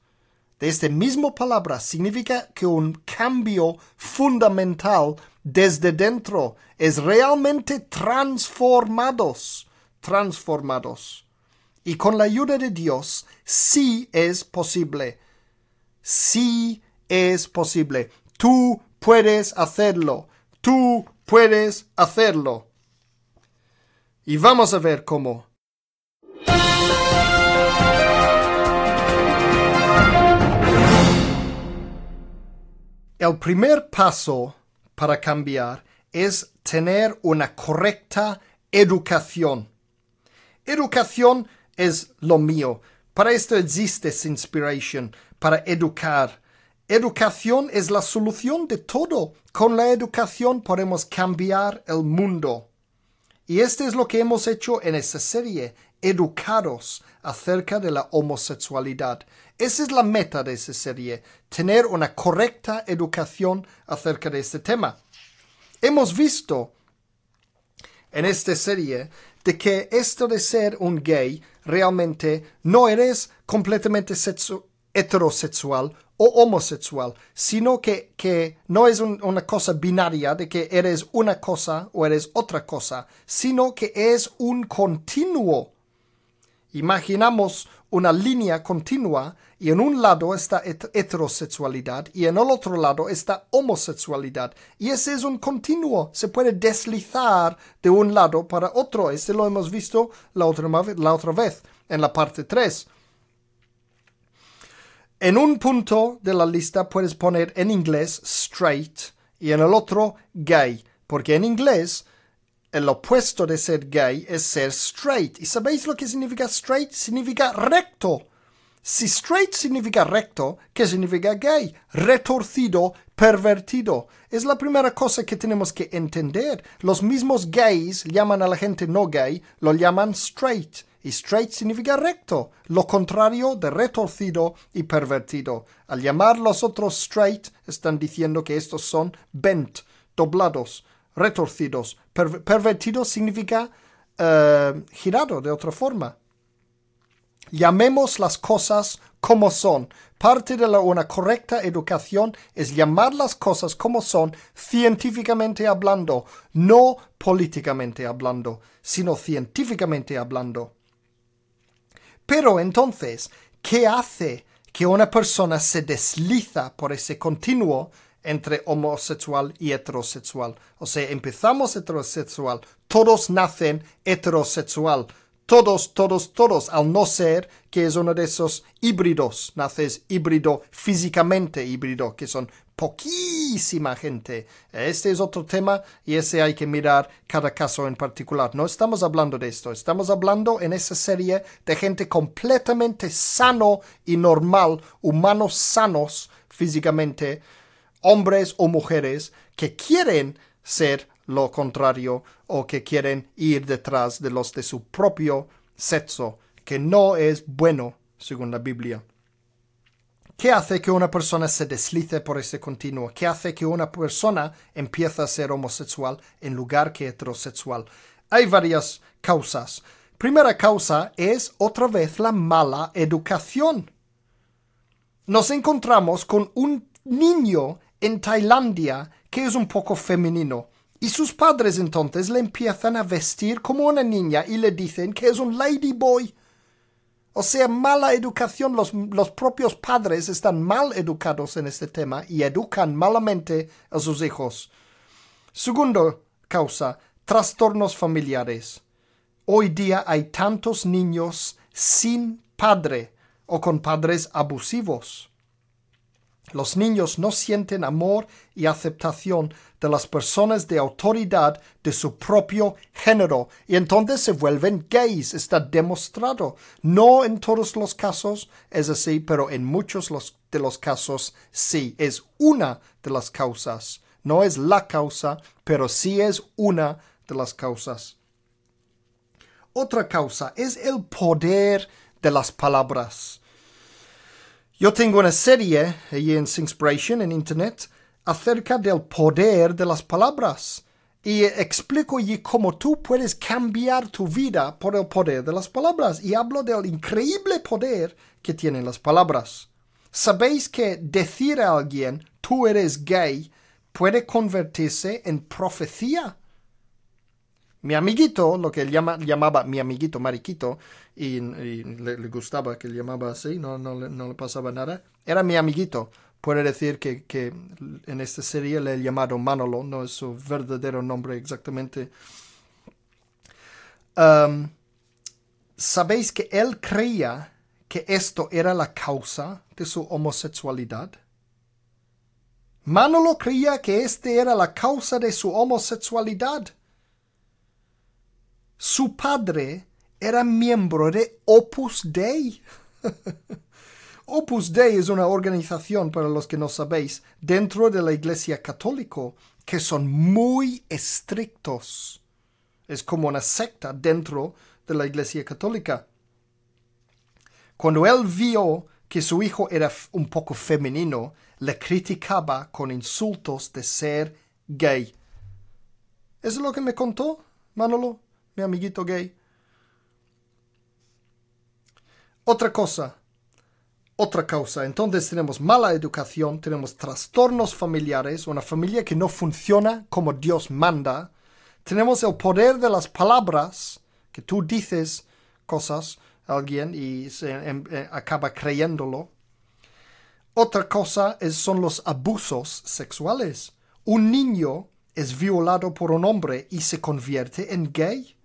De esta misma palabra significa que un cambio fundamental desde dentro es realmente transformados, transformados. Y con la ayuda de Dios, sí es posible. Sí es posible. Tú puedes hacerlo. Tú puedes hacerlo. Y vamos a ver cómo. El primer paso para cambiar es tener una correcta educación. Educación es lo mío. Para esto existe Inspiration, para educar. Educación es la solución de todo. Con la educación podemos cambiar el mundo. Y esto es lo que hemos hecho en esta serie, educaros acerca de la homosexualidad. Esa es la meta de esta serie, tener una correcta educación acerca de este tema. Hemos visto en esta serie de que esto de ser un gay realmente no eres completamente heterosexual o homosexual, sino que, que no es una cosa binaria de que eres una cosa o eres otra cosa, sino que es un continuo. Imaginamos una línea continua y en un lado está heterosexualidad y en el otro lado está homosexualidad. Y ese es un continuo, se puede deslizar de un lado para otro. Este lo hemos visto la otra, la otra vez en la parte 3. En un punto de la lista puedes poner en inglés straight y en el otro gay, porque en inglés el opuesto de ser gay es ser straight. ¿Y sabéis lo que significa straight? Significa recto. Si straight significa recto, ¿qué significa gay? Retorcido, pervertido. Es la primera cosa que tenemos que entender. Los mismos gays llaman a la gente no gay, lo llaman straight. Y straight significa recto, lo contrario de retorcido y pervertido. Al llamar los otros straight, están diciendo que estos son bent, doblados, retorcidos. pervertido significa uh, girado de otra forma. Llamemos las cosas como son. Parte de una correcta educación es llamar las cosas como son científicamente hablando, no políticamente hablando, sino científicamente hablando. Pero entonces, ¿qué hace que una persona se desliza por ese continuo entre homosexual y heterosexual. O sea, empezamos heterosexual, todos nacen heterosexual, todos, todos, todos, al no ser que es uno de esos híbridos, naces híbrido, físicamente híbrido, que son poquísima gente. Este es otro tema y ese hay que mirar cada caso en particular. No estamos hablando de esto, estamos hablando en esa serie de gente completamente sano y normal, humanos sanos físicamente, hombres o mujeres que quieren ser lo contrario o que quieren ir detrás de los de su propio sexo, que no es bueno según la Biblia. ¿Qué hace que una persona se deslice por ese continuo? ¿Qué hace que una persona empiece a ser homosexual en lugar que heterosexual? Hay varias causas. Primera causa es otra vez la mala educación. Nos encontramos con un niño en Tailandia que es un poco femenino. Y sus padres entonces le empiezan a vestir como una niña y le dicen que es un ladyboy. O sea, mala educación, los, los, propios padres están mal educados en este tema y educan malamente a sus hijos. Segundo causa, trastornos familiares. Hoy día hay tantos niños sin padre o con padres abusivos. Los niños no sienten amor y aceptación de las personas de autoridad de su propio género y entonces se vuelven gays. Está demostrado. No en todos los casos es así, pero en muchos de los casos sí. Es una de las causas. No es la causa, pero sí es una de las causas. Otra causa es el poder de las palabras. Yo tengo una serie allí en Inspiration en Internet acerca del poder de las palabras y explico allí cómo tú puedes cambiar tu vida por el poder de las palabras y hablo del increíble poder que tienen las palabras. ¿Sabéis que decir a alguien tú eres gay puede convertirse en profecía? Mi amiguito, lo que él llama, llamaba mi amiguito Mariquito, y, le, gustaba que él llamaba así, no, no, le pasaba nada, era mi amiguito. Puede decir que, en esta serie le he llamado Manolo, no es su verdadero nombre exactamente. Um, ¿Sabéis que él creía que esto era la causa de su homosexualidad? Manolo creía que este era la causa de su homosexualidad. Su padre era miembro de Opus Dei. Opus Dei es una organización, para los que no sabéis, dentro de la Iglesia Católica, que son muy estrictos. Es como una secta dentro de la Iglesia Católica. Cuando él vio que su hijo era un poco femenino, le criticaba con insultos de ser gay. ¿Eso es lo que me contó, Manolo? mi amiguito gay. Otra cosa, otra causa. Entonces tenemos mala educación, tenemos trastornos familiares, una familia que no funciona como Dios manda. Tenemos el poder de las palabras, que tú dices cosas a alguien y se em, eh, acaba creyéndolo. Otra cosa es, son los abusos sexuales. Un niño es violado por un hombre y se convierte en gay.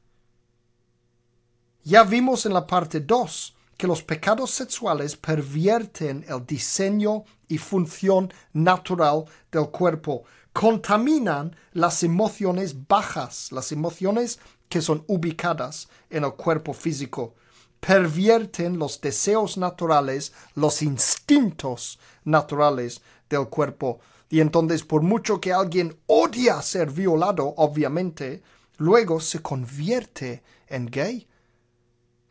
Ya vimos en la parte 2 que los pecados sexuales pervierten el diseño y función natural del cuerpo, contaminan las emociones bajas, las emociones que son ubicadas en el cuerpo físico, pervierten los deseos naturales, los instintos naturales del cuerpo. Y entonces, por mucho que alguien odia ser violado, obviamente, luego se convierte en gay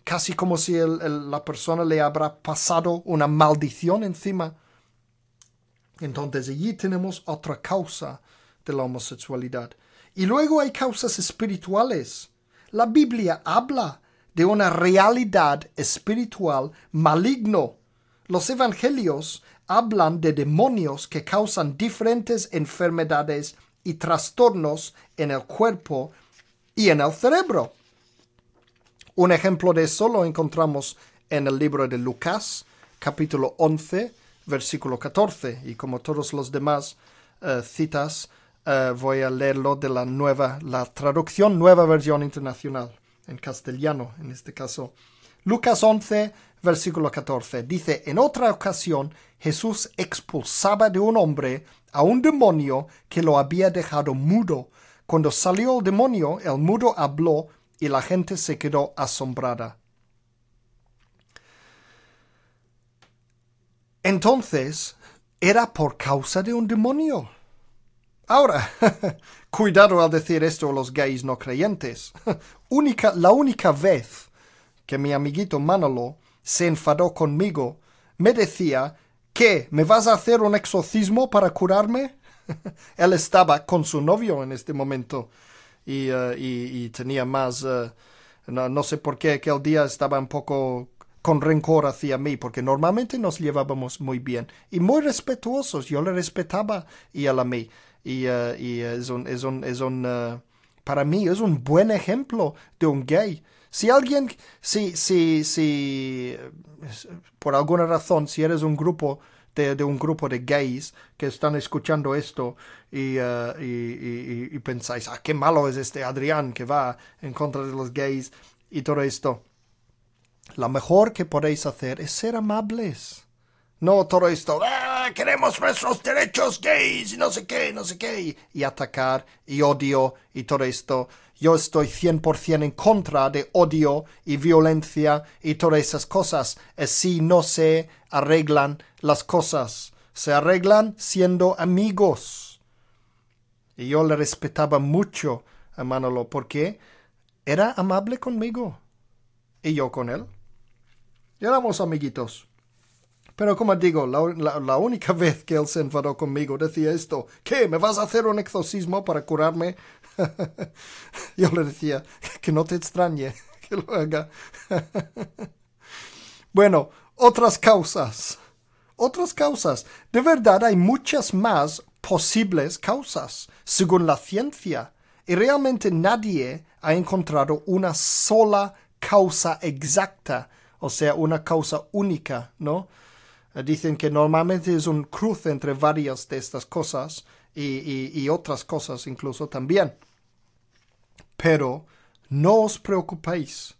casi como si la persona le habrá pasado una maldición encima. Entonces allí tenemos otra causa de la homosexualidad. Y luego hay causas espirituales. La Biblia habla de una realidad espiritual maligno. Los evangelios hablan de demonios que causan diferentes enfermedades y trastornos en el cuerpo y en el cerebro. Un ejemplo de eso lo encontramos en el libro de Lucas, capítulo 11, versículo 14. Y como todos los demás eh, citas, eh, voy a leerlo de la nueva, la traducción nueva versión internacional, en castellano en este caso. Lucas 11, versículo 14. Dice, en otra ocasión Jesús expulsaba de un hombre a un demonio que lo había dejado mudo. Cuando salió el demonio, el mudo habló y la gente se quedó asombrada. Entonces, era por causa de un demonio. Ahora, cuidado al decir esto a los gays no creyentes. única, la única vez que mi amiguito Manolo se enfadó conmigo, me decía ¿Qué? ¿Me vas a hacer un exorcismo para curarme? Él estaba con su novio en este momento y, eh, y, tenía más... Eh, no, no, sé por qué aquel día estaba un poco con rencor hacia mí, porque normalmente nos llevábamos muy bien y muy respetuosos. Yo le respetaba y él a mí. Y, uh, y es un, es un, es un uh, para mí es un buen ejemplo de un gay. Si alguien, si, si, si, por alguna razón, si eres un grupo de, un grupo de gays que están escuchando esto y, uh, pensáis, ah, qué malo es este Adrián que va en contra de los gays y todo esto. Lo mejor que podéis hacer es ser amables. No todo esto, ah, queremos nuestros derechos gays y no sé qué, no sé qué, y, atacar y odio y todo esto. Yo estoy 100% en contra de odio y violencia y todas esas cosas. Así no se arreglan las cosas. Se arreglan siendo amigos. Y yo le respetaba mucho a Manolo porque era amable conmigo. Y yo con él. Y éramos amiguitos. Pero como digo, la, única vez que él se enfadó conmigo decía esto, ¿qué? ¿Me vas a hacer un exorcismo para curarme? Yo le decía, que no te extrañe que lo haga. bueno, otras causas. Otras causas. De verdad hay muchas más posibles causas, según la ciencia. Y realmente nadie ha encontrado una sola causa exacta o sea, una causa única, ¿no? Eh, dicen que normalmente es un cruce entre varias de estas cosas y, otras cosas incluso también. Pero no os preocupéis.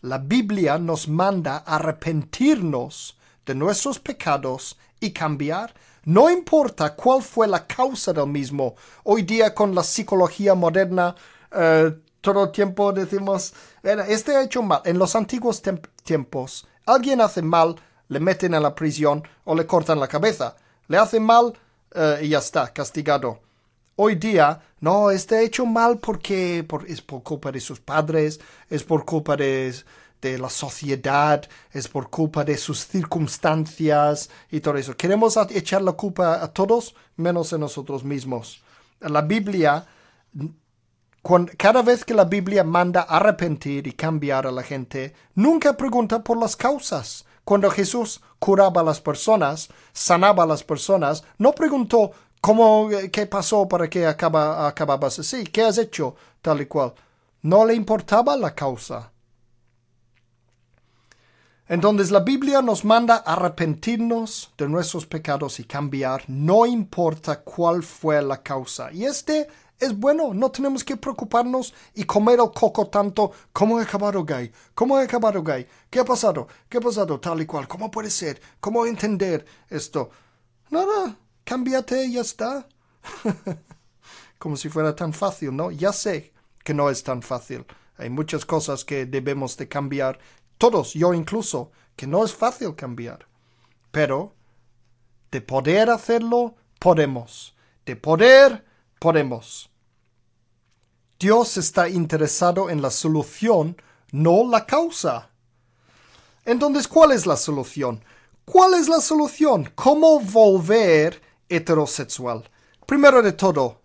La Biblia nos manda arrepentirnos de nuestros pecados y cambiar. No importa cuál fue la causa del mismo. Hoy día con la psicología moderna eh, todo tiempo decimos, este ha hecho mal. En los antiguos tiempos, alguien hace mal, le meten en la prisión o le cortan la cabeza. Le hace mal eh, y ya está, castigado. Hoy día, no, ha hecho mal porque es por culpa de sus padres, es por culpa de, la sociedad, es por culpa de sus circunstancias y todo eso. Queremos echar la culpa a todos menos a nosotros mismos. La Biblia cada vez que la Biblia manda arrepentir y cambiar a la gente, nunca pregunta por las causas. Cuando Jesús curaba a las personas, sanaba a las personas, no preguntó cómo, qué pasó para que acaba, acababas así, qué has hecho, tal y cual. No le importaba la causa. Entonces la Biblia nos manda arrepentirnos de nuestros pecados y cambiar, no importa cuál fue la causa. Y este es bueno, no tenemos que preocuparnos y comer el coco tanto. ¿Cómo he acabado gay? ¿Cómo he acabado gay? ¿Qué ha pasado? ¿Qué ha pasado? Tal y cual. ¿Cómo puede ser? ¿Cómo entender esto? Nada, cámbiate ya está. Como si fuera tan fácil, ¿no? Ya sé que no es tan fácil. Hay muchas cosas que debemos de cambiar, todos, yo incluso, que no es fácil cambiar. Pero, de poder hacerlo, podemos. De poder podemos. Dios está interesado en la solución, no la causa. Entonces, ¿cuál es la solución? ¿Cuál es la solución? ¿Cómo volver heterosexual? Primero de todo,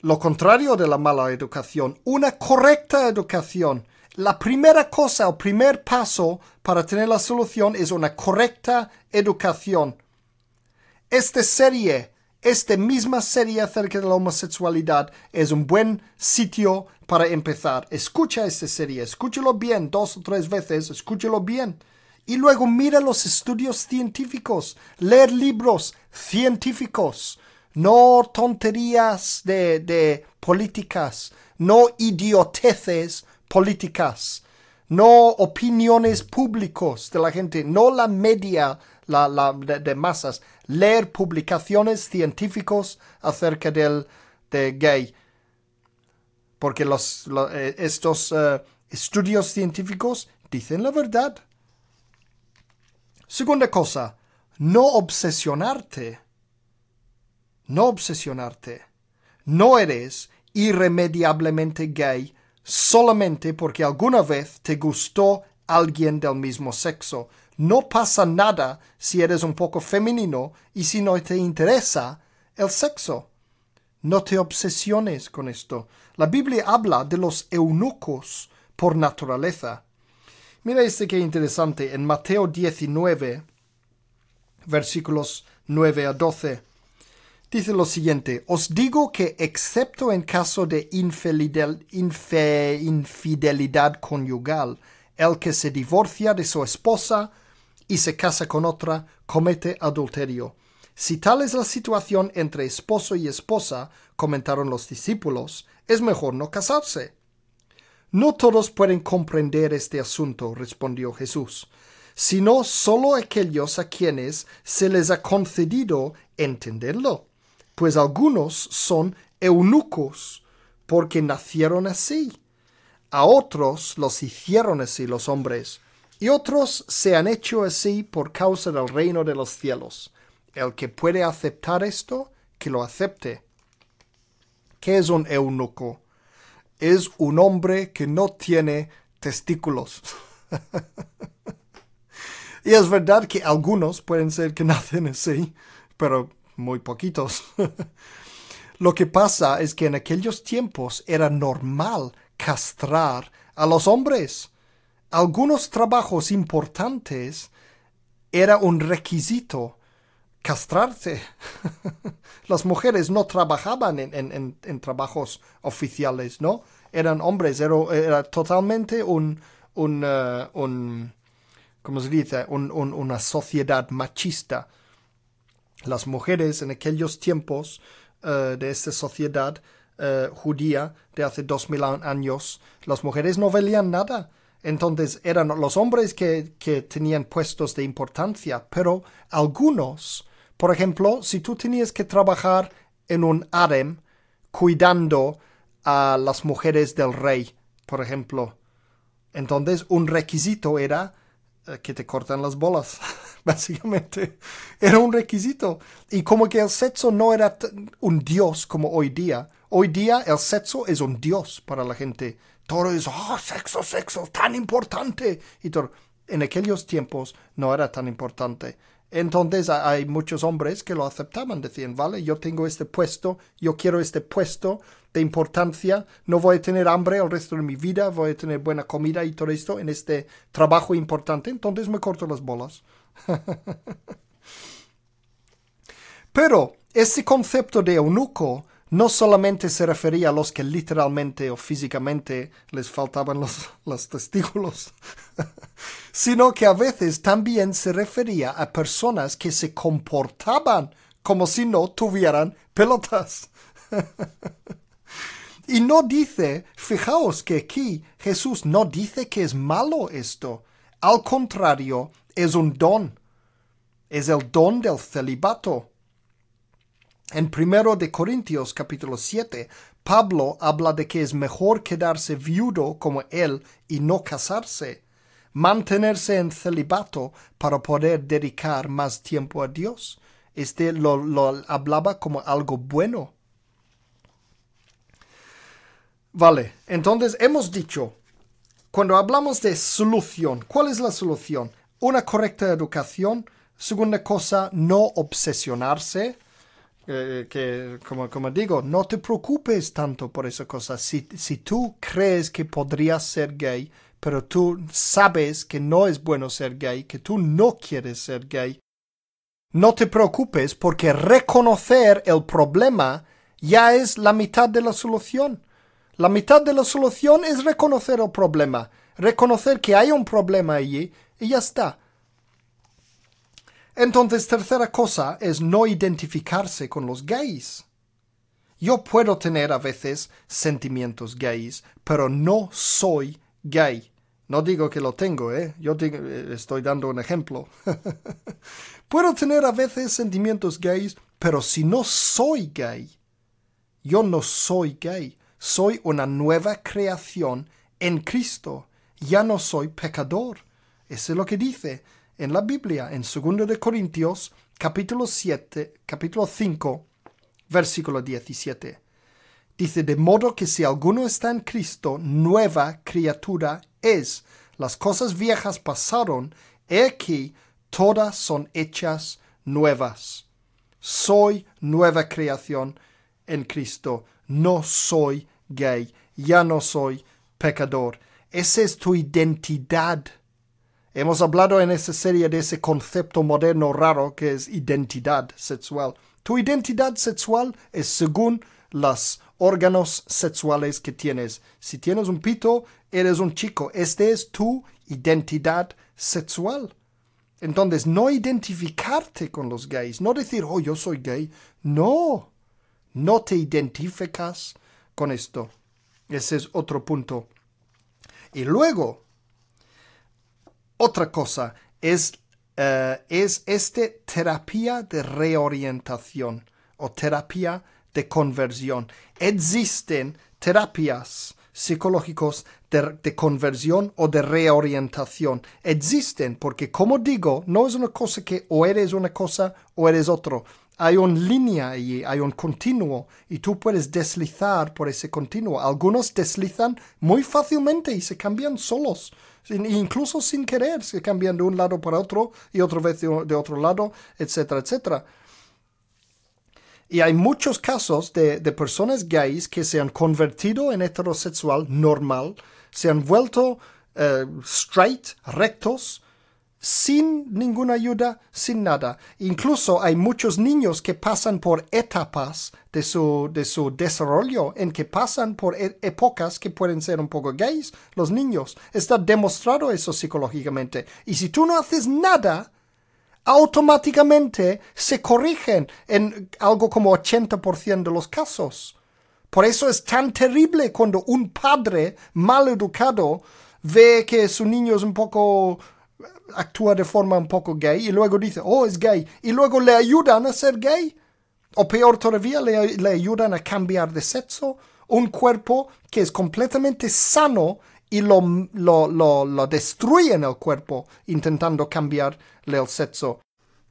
lo contrario de la mala educación, una correcta educación. La primera cosa, el primer paso para tener la solución es una correcta educación. Esta serie esta misma serie acerca de la homosexualidad es un buen sitio para empezar. Escucha esta serie, escúchalo bien dos o tres veces, escúchalo bien. Y luego mira los estudios científicos, leer libros científicos, no tonterías de, de políticas, no idioteces políticas, no opiniones públicos de la gente, no la media la, de, masas, leer publicaciones científicos acerca del de gay. Porque los, eh, estos eh, estudios científicos dicen la verdad. Segunda cosa, no obsesionarte. No obsesionarte. No eres irremediablemente gay solamente porque alguna vez te gustó alguien del mismo sexo. No pasa nada si eres un poco femenino y si no te interesa el sexo. No te obsesiones con esto. La Biblia habla de los eunucos por naturaleza. Mira este que interesante. En Mateo 19, versículos 9 a 12, dice lo siguiente. Os digo que excepto en caso de infidelidad conyugal, el que se divorcia de su esposa y se casa con otra, comete adulterio. Si tal es la situación entre esposo y esposa, comentaron los discípulos, es mejor no casarse. No todos pueden comprender este asunto, respondió Jesús, sino solo aquellos a quienes se les ha concedido entenderlo, pues algunos son eunucos porque nacieron así. A otros los hicieron así los hombres, y otros se han hecho así por causa del reino de los cielos. El que puede aceptar esto, que lo acepte. ¿Qué es un eunuco? Es un hombre que no tiene testículos. y es verdad que algunos pueden ser que nacen así, pero muy poquitos. Lo que pasa es que en aquellos tiempos era normal castrar a los hombres. Algunos trabajos importantes era un requisito castrarse. Las mujeres no trabajaban en, trabajos oficiales, ¿no? Eran hombres, era, totalmente un, un, uh, un ¿cómo se dice? una sociedad machista. Las mujeres en aquellos tiempos uh, de esta sociedad uh, judía de hace dos mil años, las mujeres no valían nada. Entonces eran los hombres que, que tenían puestos de importancia, pero algunos por ejemplo, si tú tenías que trabajar en un harem cuidando a las mujeres del rey, por ejemplo, entonces un requisito era eh, que te cortan las bolas, básicamente. Era un requisito. Y como que el sexo no era un dios como hoy día. Hoy día el sexo es un dios para la gente. Todo es, oh, sexo, sexo, tan importante. Y todo. En aquellos tiempos no era tan importante. Entonces hay muchos hombres que lo aceptaban, decían, vale, yo tengo este puesto, yo quiero este puesto de importancia, no voy a tener hambre el resto de mi vida, voy a tener buena comida y todo esto en este trabajo importante, entonces me corto las bolas. Pero ese concepto de eunuco no solamente se refería a los que literalmente o físicamente les faltaban los, los testículos, sino que a veces también se refería a personas que se comportaban como si no tuvieran pelotas. y no dice, fijaos que aquí Jesús no dice que es malo esto, al contrario, es un don, es el don del celibato. En primero de Corintios capítulo 7, Pablo habla de que es mejor quedarse viudo como él y no casarse, mantenerse en celibato para poder dedicar más tiempo a Dios. Este lo, lo hablaba como algo bueno. Vale, entonces hemos dicho, cuando hablamos de solución, ¿cuál es la solución? Una correcta educación. Segunda cosa, no obsesionarse eh, que, como, como, digo, no te preocupes tanto por esa cosa. Si, si tú crees que podrías ser gay, pero tú sabes que no es bueno ser gay, que tú no quieres ser gay, no te preocupes porque reconocer el problema ya es la mitad de la solución. La mitad de la solución es reconocer el problema, reconocer que hay un problema allí y ya está. Entonces, tercera cosa es no identificarse con los gays. Yo puedo tener a veces sentimientos gays, pero no soy gay. No digo que lo tengo, ¿eh? Yo eh, estoy dando un ejemplo. puedo tener a veces sentimientos gays, pero si no soy gay, yo no soy gay. Soy una nueva creación en Cristo. Ya no soy pecador. Eso es lo que dice en la Biblia, en 2 de Corintios, capítulo 7, capítulo 5, versículo 17. Dice, de modo que si alguno está en Cristo, nueva criatura es. Las cosas viejas pasaron, He aquí, todas son hechas nuevas. Soy nueva creación en Cristo. No soy gay. Ya no soy pecador. Esa es tu identidad. Hemos hablado en esta serie de ese concepto moderno raro que es identidad sexual. Tu identidad sexual es según los órganos sexuales que tienes. Si tienes un pito, eres un chico. Esta es tu identidad sexual. Entonces, no identificarte con los gays, no decir, oh, yo soy gay. No, no te identificas con esto. Ese es otro punto. Y luego, otra cosa es, uh, es este terapia de reorientación o terapia de conversión. Existen terapias psicológicos de, de, conversión o de reorientación. Existen porque, como digo, no es una cosa que o eres una cosa o eres otro. Hay una línea allí, hay un continuo y tú puedes deslizar por ese continuo. Algunos deslizan muy fácilmente y se cambian solos, incluso sin querer, se cambian de un lado para otro y otra vez de, otro lado, etcétera, etcétera. Y hay muchos casos de, de, personas gays que se han convertido en heterosexual normal, se han vuelto uh, straight, rectos, sin ninguna ayuda, sin nada. Incluso hay muchos niños que pasan por etapas de su, de su desarrollo, en que pasan por e épocas que pueden ser un poco gays, los niños. Está demostrado eso psicológicamente. Y si tú no haces nada, automáticamente se corrigen en algo como 80% de los casos. Por eso es tan terrible cuando un padre mal educado ve que su niño es un poco actúa de forma un poco gay y luego dice, oh, es gay, y luego le ayudan a ser gay. O peor todavía, le, ayudan a cambiar de sexo. Un cuerpo que es completamente sano y lo, lo, lo, lo destruyen el cuerpo intentando cambiarle el sexo.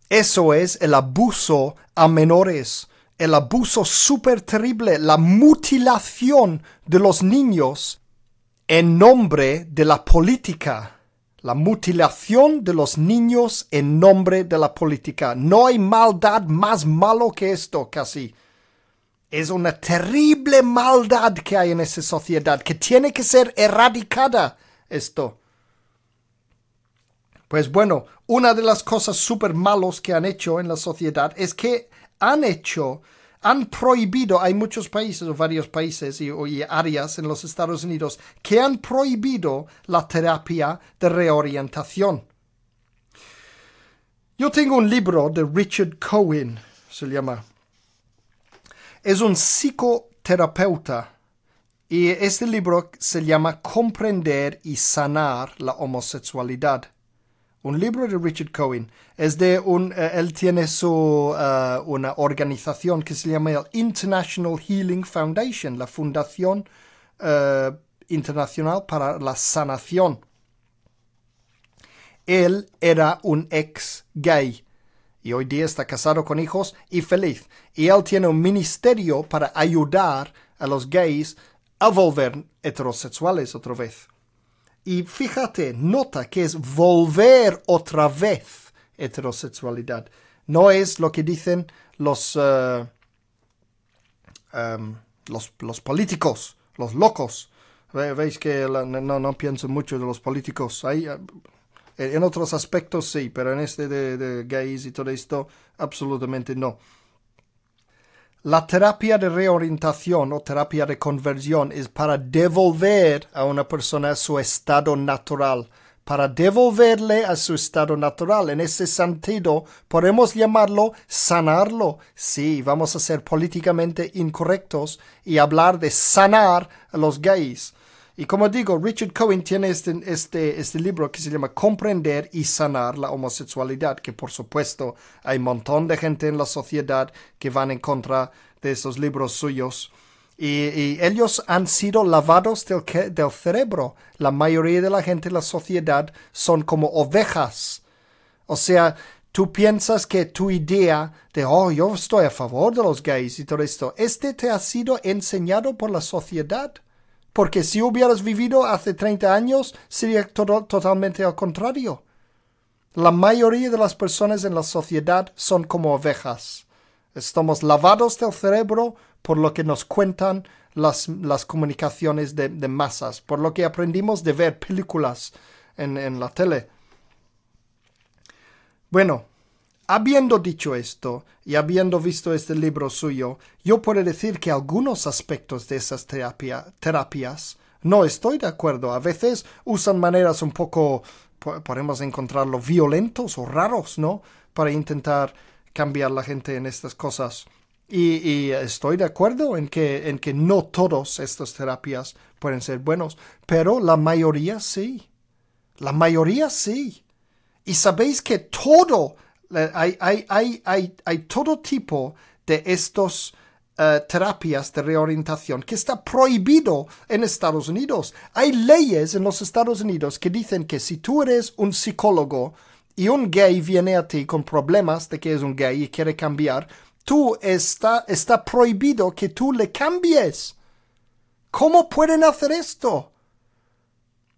Eso es el abuso a menores, el abuso súper terrible, la mutilación de los niños en nombre de la política. La mutilación de los niños en nombre de la política. No hay maldad más malo que esto, casi. Es una terrible maldad que hay en esa sociedad, que tiene que ser erradicada esto. Pues bueno, una de las cosas súper malos que han hecho en la sociedad es que han hecho han prohibido, hay muchos países o varios países y, áreas en los Estados Unidos que han prohibido la terapia de reorientación. Yo tengo un libro de Richard Cohen, se llama. Es un psicoterapeuta y este libro se llama Comprender y sanar la homosexualidad un libro de Richard Cohen. Es de un, eh, él tiene su, uh, una organización que se llama el International Healing Foundation, la Fundación uh, Internacional para la Sanación. Él era un ex gay y hoy día está casado con hijos y feliz. Y él tiene un ministerio para ayudar a los gays a volver heterosexuales otra vez. Y fíjate, nota que es volver otra vez heterosexualidad. No es lo que dicen los, uh, los, los, políticos, los locos. Veis que no, no pienso mucho de los políticos. Uh, en otros aspectos sí, pero en este de gays y todo esto, absolutamente no. La terapia de reorientación o terapia de conversión es para devolver a una persona su estado natural, para devolverle a su estado natural. En ese sentido, podemos llamarlo sanarlo. Sí, vamos a ser políticamente incorrectos y hablar de sanar a los gays. Y como digo, Richard Cohen tiene este, este, este libro que se llama Comprender y sanar la homosexualidad, que por supuesto hay un montón de gente en la sociedad que van en contra de esos libros suyos. Y, ellos han sido lavados del, del cerebro. La mayoría de la gente en la sociedad son como ovejas. O sea, tú piensas que tu idea de, oh, yo estoy a favor de los gays y todo esto, este te ha sido enseñado por la sociedad. Porque si hubieras vivido hace 30 años, sería totalmente al contrario. La mayoría de las personas en la sociedad son como ovejas. Estamos lavados del cerebro por lo que nos cuentan las, las comunicaciones de, masas, por lo que aprendimos de ver películas en, en la tele. Bueno, habiendo dicho esto y habiendo visto este libro suyo, yo puedo decir que algunos aspectos de esas terapias no estoy de acuerdo. A veces usan maneras un poco podemos encontrarlo violentos o raros, ¿no? Para intentar cambiar la gente en estas cosas. Y, estoy de acuerdo en que, en que no todas estas terapias pueden ser buenos, pero la mayoría sí. La mayoría sí. Y sabéis que todo, hay, hay, hay, hay, todo tipo de estos eh, terapias de reorientación que está prohibido en Estados Unidos. Hay leyes en los Estados Unidos que dicen que si tú eres un psicólogo y un gay viene a ti con problemas de que es un gay y quiere cambiar, tú está, está prohibido que tú le cambies. ¿Cómo pueden hacer esto?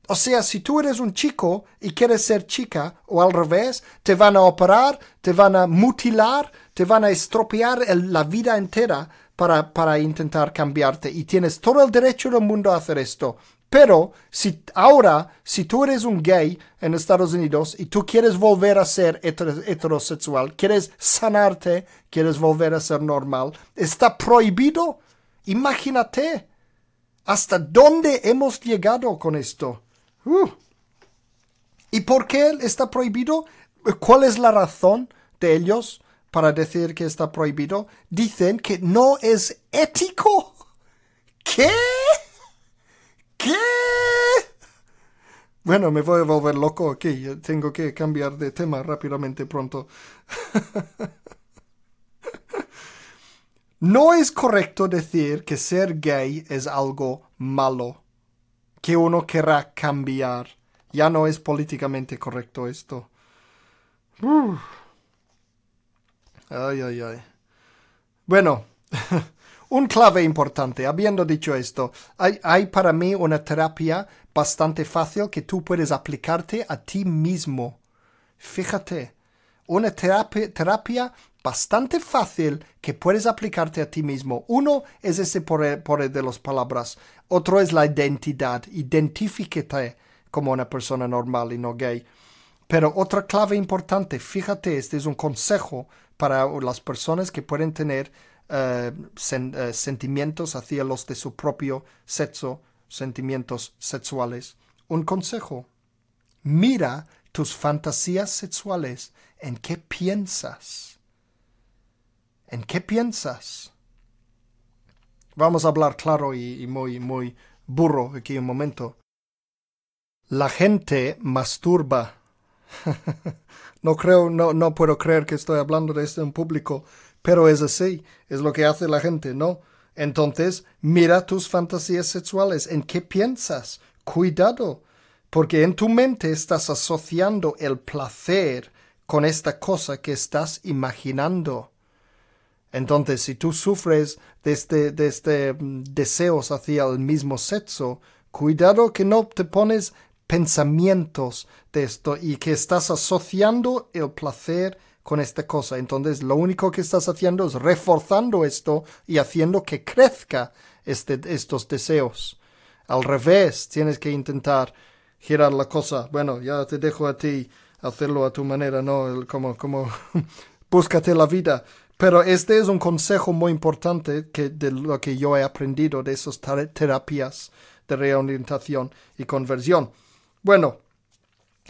O sea, si tú eres un chico y quieres ser chica, o al revés, te van a operar, te van a mutilar, te van a estropear la vida entera para, para intentar cambiarte y tienes todo el derecho del mundo a hacer esto. Pero si ahora, si tú eres un gay en Estados Unidos y tú quieres volver a ser heterosexual, quieres sanarte, quieres volver a ser normal, está prohibido. Imagínate hasta dónde hemos llegado con esto. Uh. ¿Y por qué está prohibido? ¿Cuál es la razón de ellos? para decir que está prohibido, dicen que no es ético. ¿Qué? ¿Qué? Bueno, me voy a volver loco aquí. Tengo que cambiar de tema rápidamente pronto. no es correcto decir que ser gay es algo malo, que uno querrá cambiar. Ya no es políticamente correcto esto. Ay, ay, ay. Bueno, un clave importante. Habiendo dicho esto, hay, hay, para mí una terapia bastante fácil que tú puedes aplicarte a ti mismo. Fíjate, una terapia, bastante fácil que puedes aplicarte a ti mismo. Uno es ese por por de las palabras. Otro es la identidad. Identifíquete como una persona normal y no gay. Pero otra clave importante, fíjate, este es un consejo para las personas que pueden tener eh, eh, sentimientos hacia los de su propio sexo, sentimientos sexuales. Un consejo. Mira tus fantasías sexuales. ¿En qué piensas? ¿En qué piensas? Vamos a hablar claro y, muy, muy burro aquí un momento. La gente masturba no creo, no, no puedo creer que estoy hablando de esto en público, pero es así, es lo que hace la gente, ¿no? Entonces, mira tus fantasías sexuales, ¿en qué piensas? Cuidado, porque en tu mente estás asociando el placer con esta cosa que estás imaginando. Entonces, si tú sufres de este, de este mm, deseos hacia el mismo sexo, cuidado que no te pones pensamientos de esto y que estás asociando el placer con esta cosa. Entonces lo único que estás haciendo es reforzando esto y haciendo que crezca este, estos deseos. Al revés, tienes que intentar girar la cosa. Bueno, ya te dejo a ti hacerlo a tu manera, ¿no? Como, como, búscate la vida. Pero este es un consejo muy importante que de lo que yo he aprendido de esas terapias de reorientación y conversión. Bueno,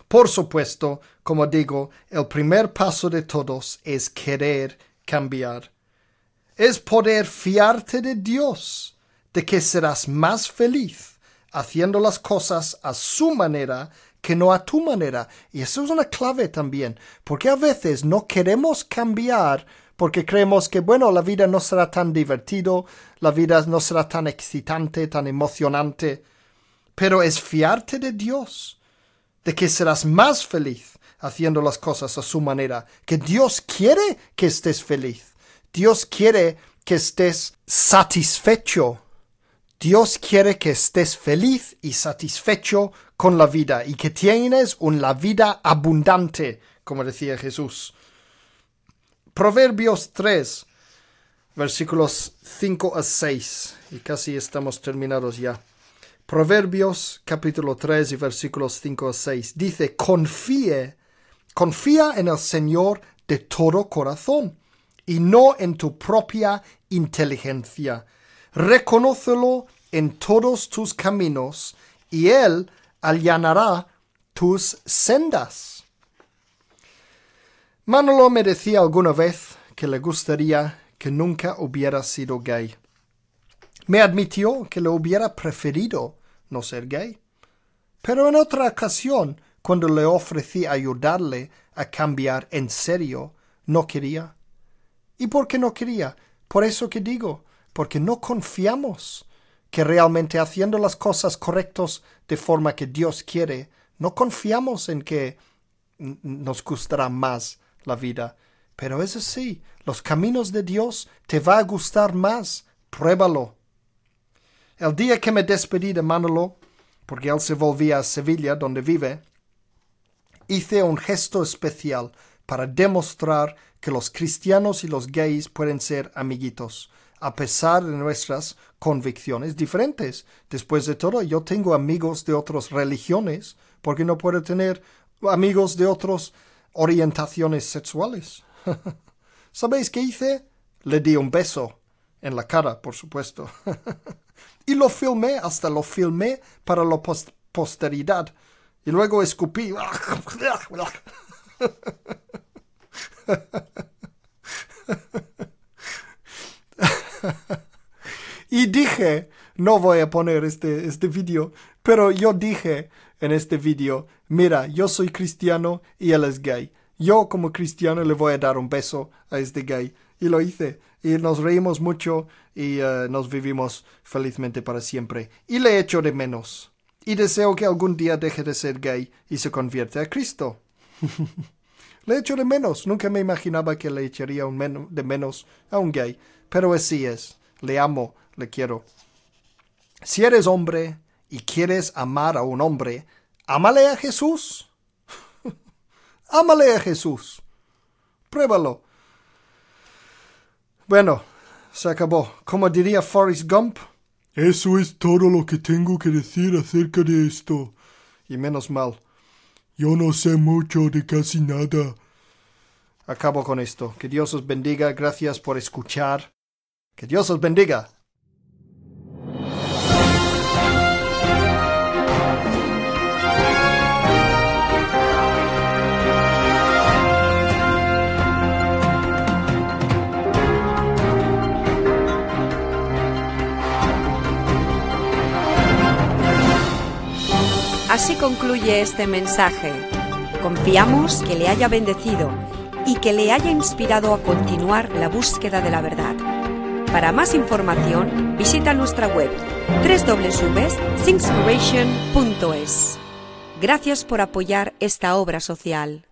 por supuesto, como digo, el primer paso de todos es querer cambiar. Es poder fiarte de Dios, de que serás más feliz haciendo las cosas a su manera que no a tu manera. Y eso es una clave también, porque a veces no queremos cambiar porque creemos que, bueno, la vida no será tan divertido, la vida no será tan excitante, tan emocionante. Pero es fiarte de Dios, de que serás más feliz haciendo las cosas a su manera, que Dios quiere que estés feliz, Dios quiere que estés satisfecho, Dios quiere que estés feliz y satisfecho con la vida y que tienes una vida abundante, como decía Jesús. Proverbios 3, versículos 5 a 6, y casi estamos terminados ya. Proverbios capítulo 3 y versículos 5 a 6 dice, confíe, confía en el Señor de todo corazón y no en tu propia inteligencia. Reconócelo en todos tus caminos y Él allanará tus sendas. Manolo me decía alguna vez que le gustaría que nunca hubiera sido gay. Me admitió que le hubiera preferido no ser gay. Pero en otra ocasión, cuando le ofrecí ayudarle a cambiar en serio, no quería. ¿Y por qué no quería? Por eso que digo, porque no confiamos que realmente haciendo las cosas correctas de forma que Dios quiere, no confiamos en que nos gustará más la vida. Pero es así, los caminos de Dios te va a gustar más. Pruébalo. El día que me despedí de Manolo, porque él se volvía a Sevilla, donde vive, hice un gesto especial para demostrar que los cristianos y los gays pueden ser amiguitos, a pesar de nuestras convicciones diferentes. Después de todo, yo tengo amigos de otras religiones, porque no puedo tener amigos de otras orientaciones sexuales. ¿Sabéis qué hice? Le di un beso en la cara, por supuesto. y lo filmé, hasta lo filmé para la posteridad. Y luego escupí. y dije, no voy a poner este, este vídeo, pero yo dije en este vídeo, mira, yo soy cristiano y él es gay. Yo como cristiano le voy a dar un beso a este gay. Y lo hice. Y nos reímos mucho y eh, nos vivimos felizmente para siempre. Y le echo de menos. Y deseo que algún día deje de ser gay y se convierta a Cristo. le echo de menos. Nunca me imaginaba que le echaría un de menos a un gay. Pero así es. Le amo, le quiero. Si eres hombre y quieres amar a un hombre, ámale a Jesús. Ámale a Jesús. Pruébalo. Bueno, se acabó. Como diría Forrest Gump. Eso es todo lo que tengo que decir acerca de esto. Y menos mal. Yo no sé mucho de casi nada. Acabo con esto. Que Dios os bendiga. Gracias por escuchar. Que Dios os bendiga. Así concluye este mensaje. Confiamos que le haya bendecido y que le haya inspirado a continuar la búsqueda de la verdad. Para más información, visita nuestra web www.singspiration.es. Gracias por apoyar esta obra social.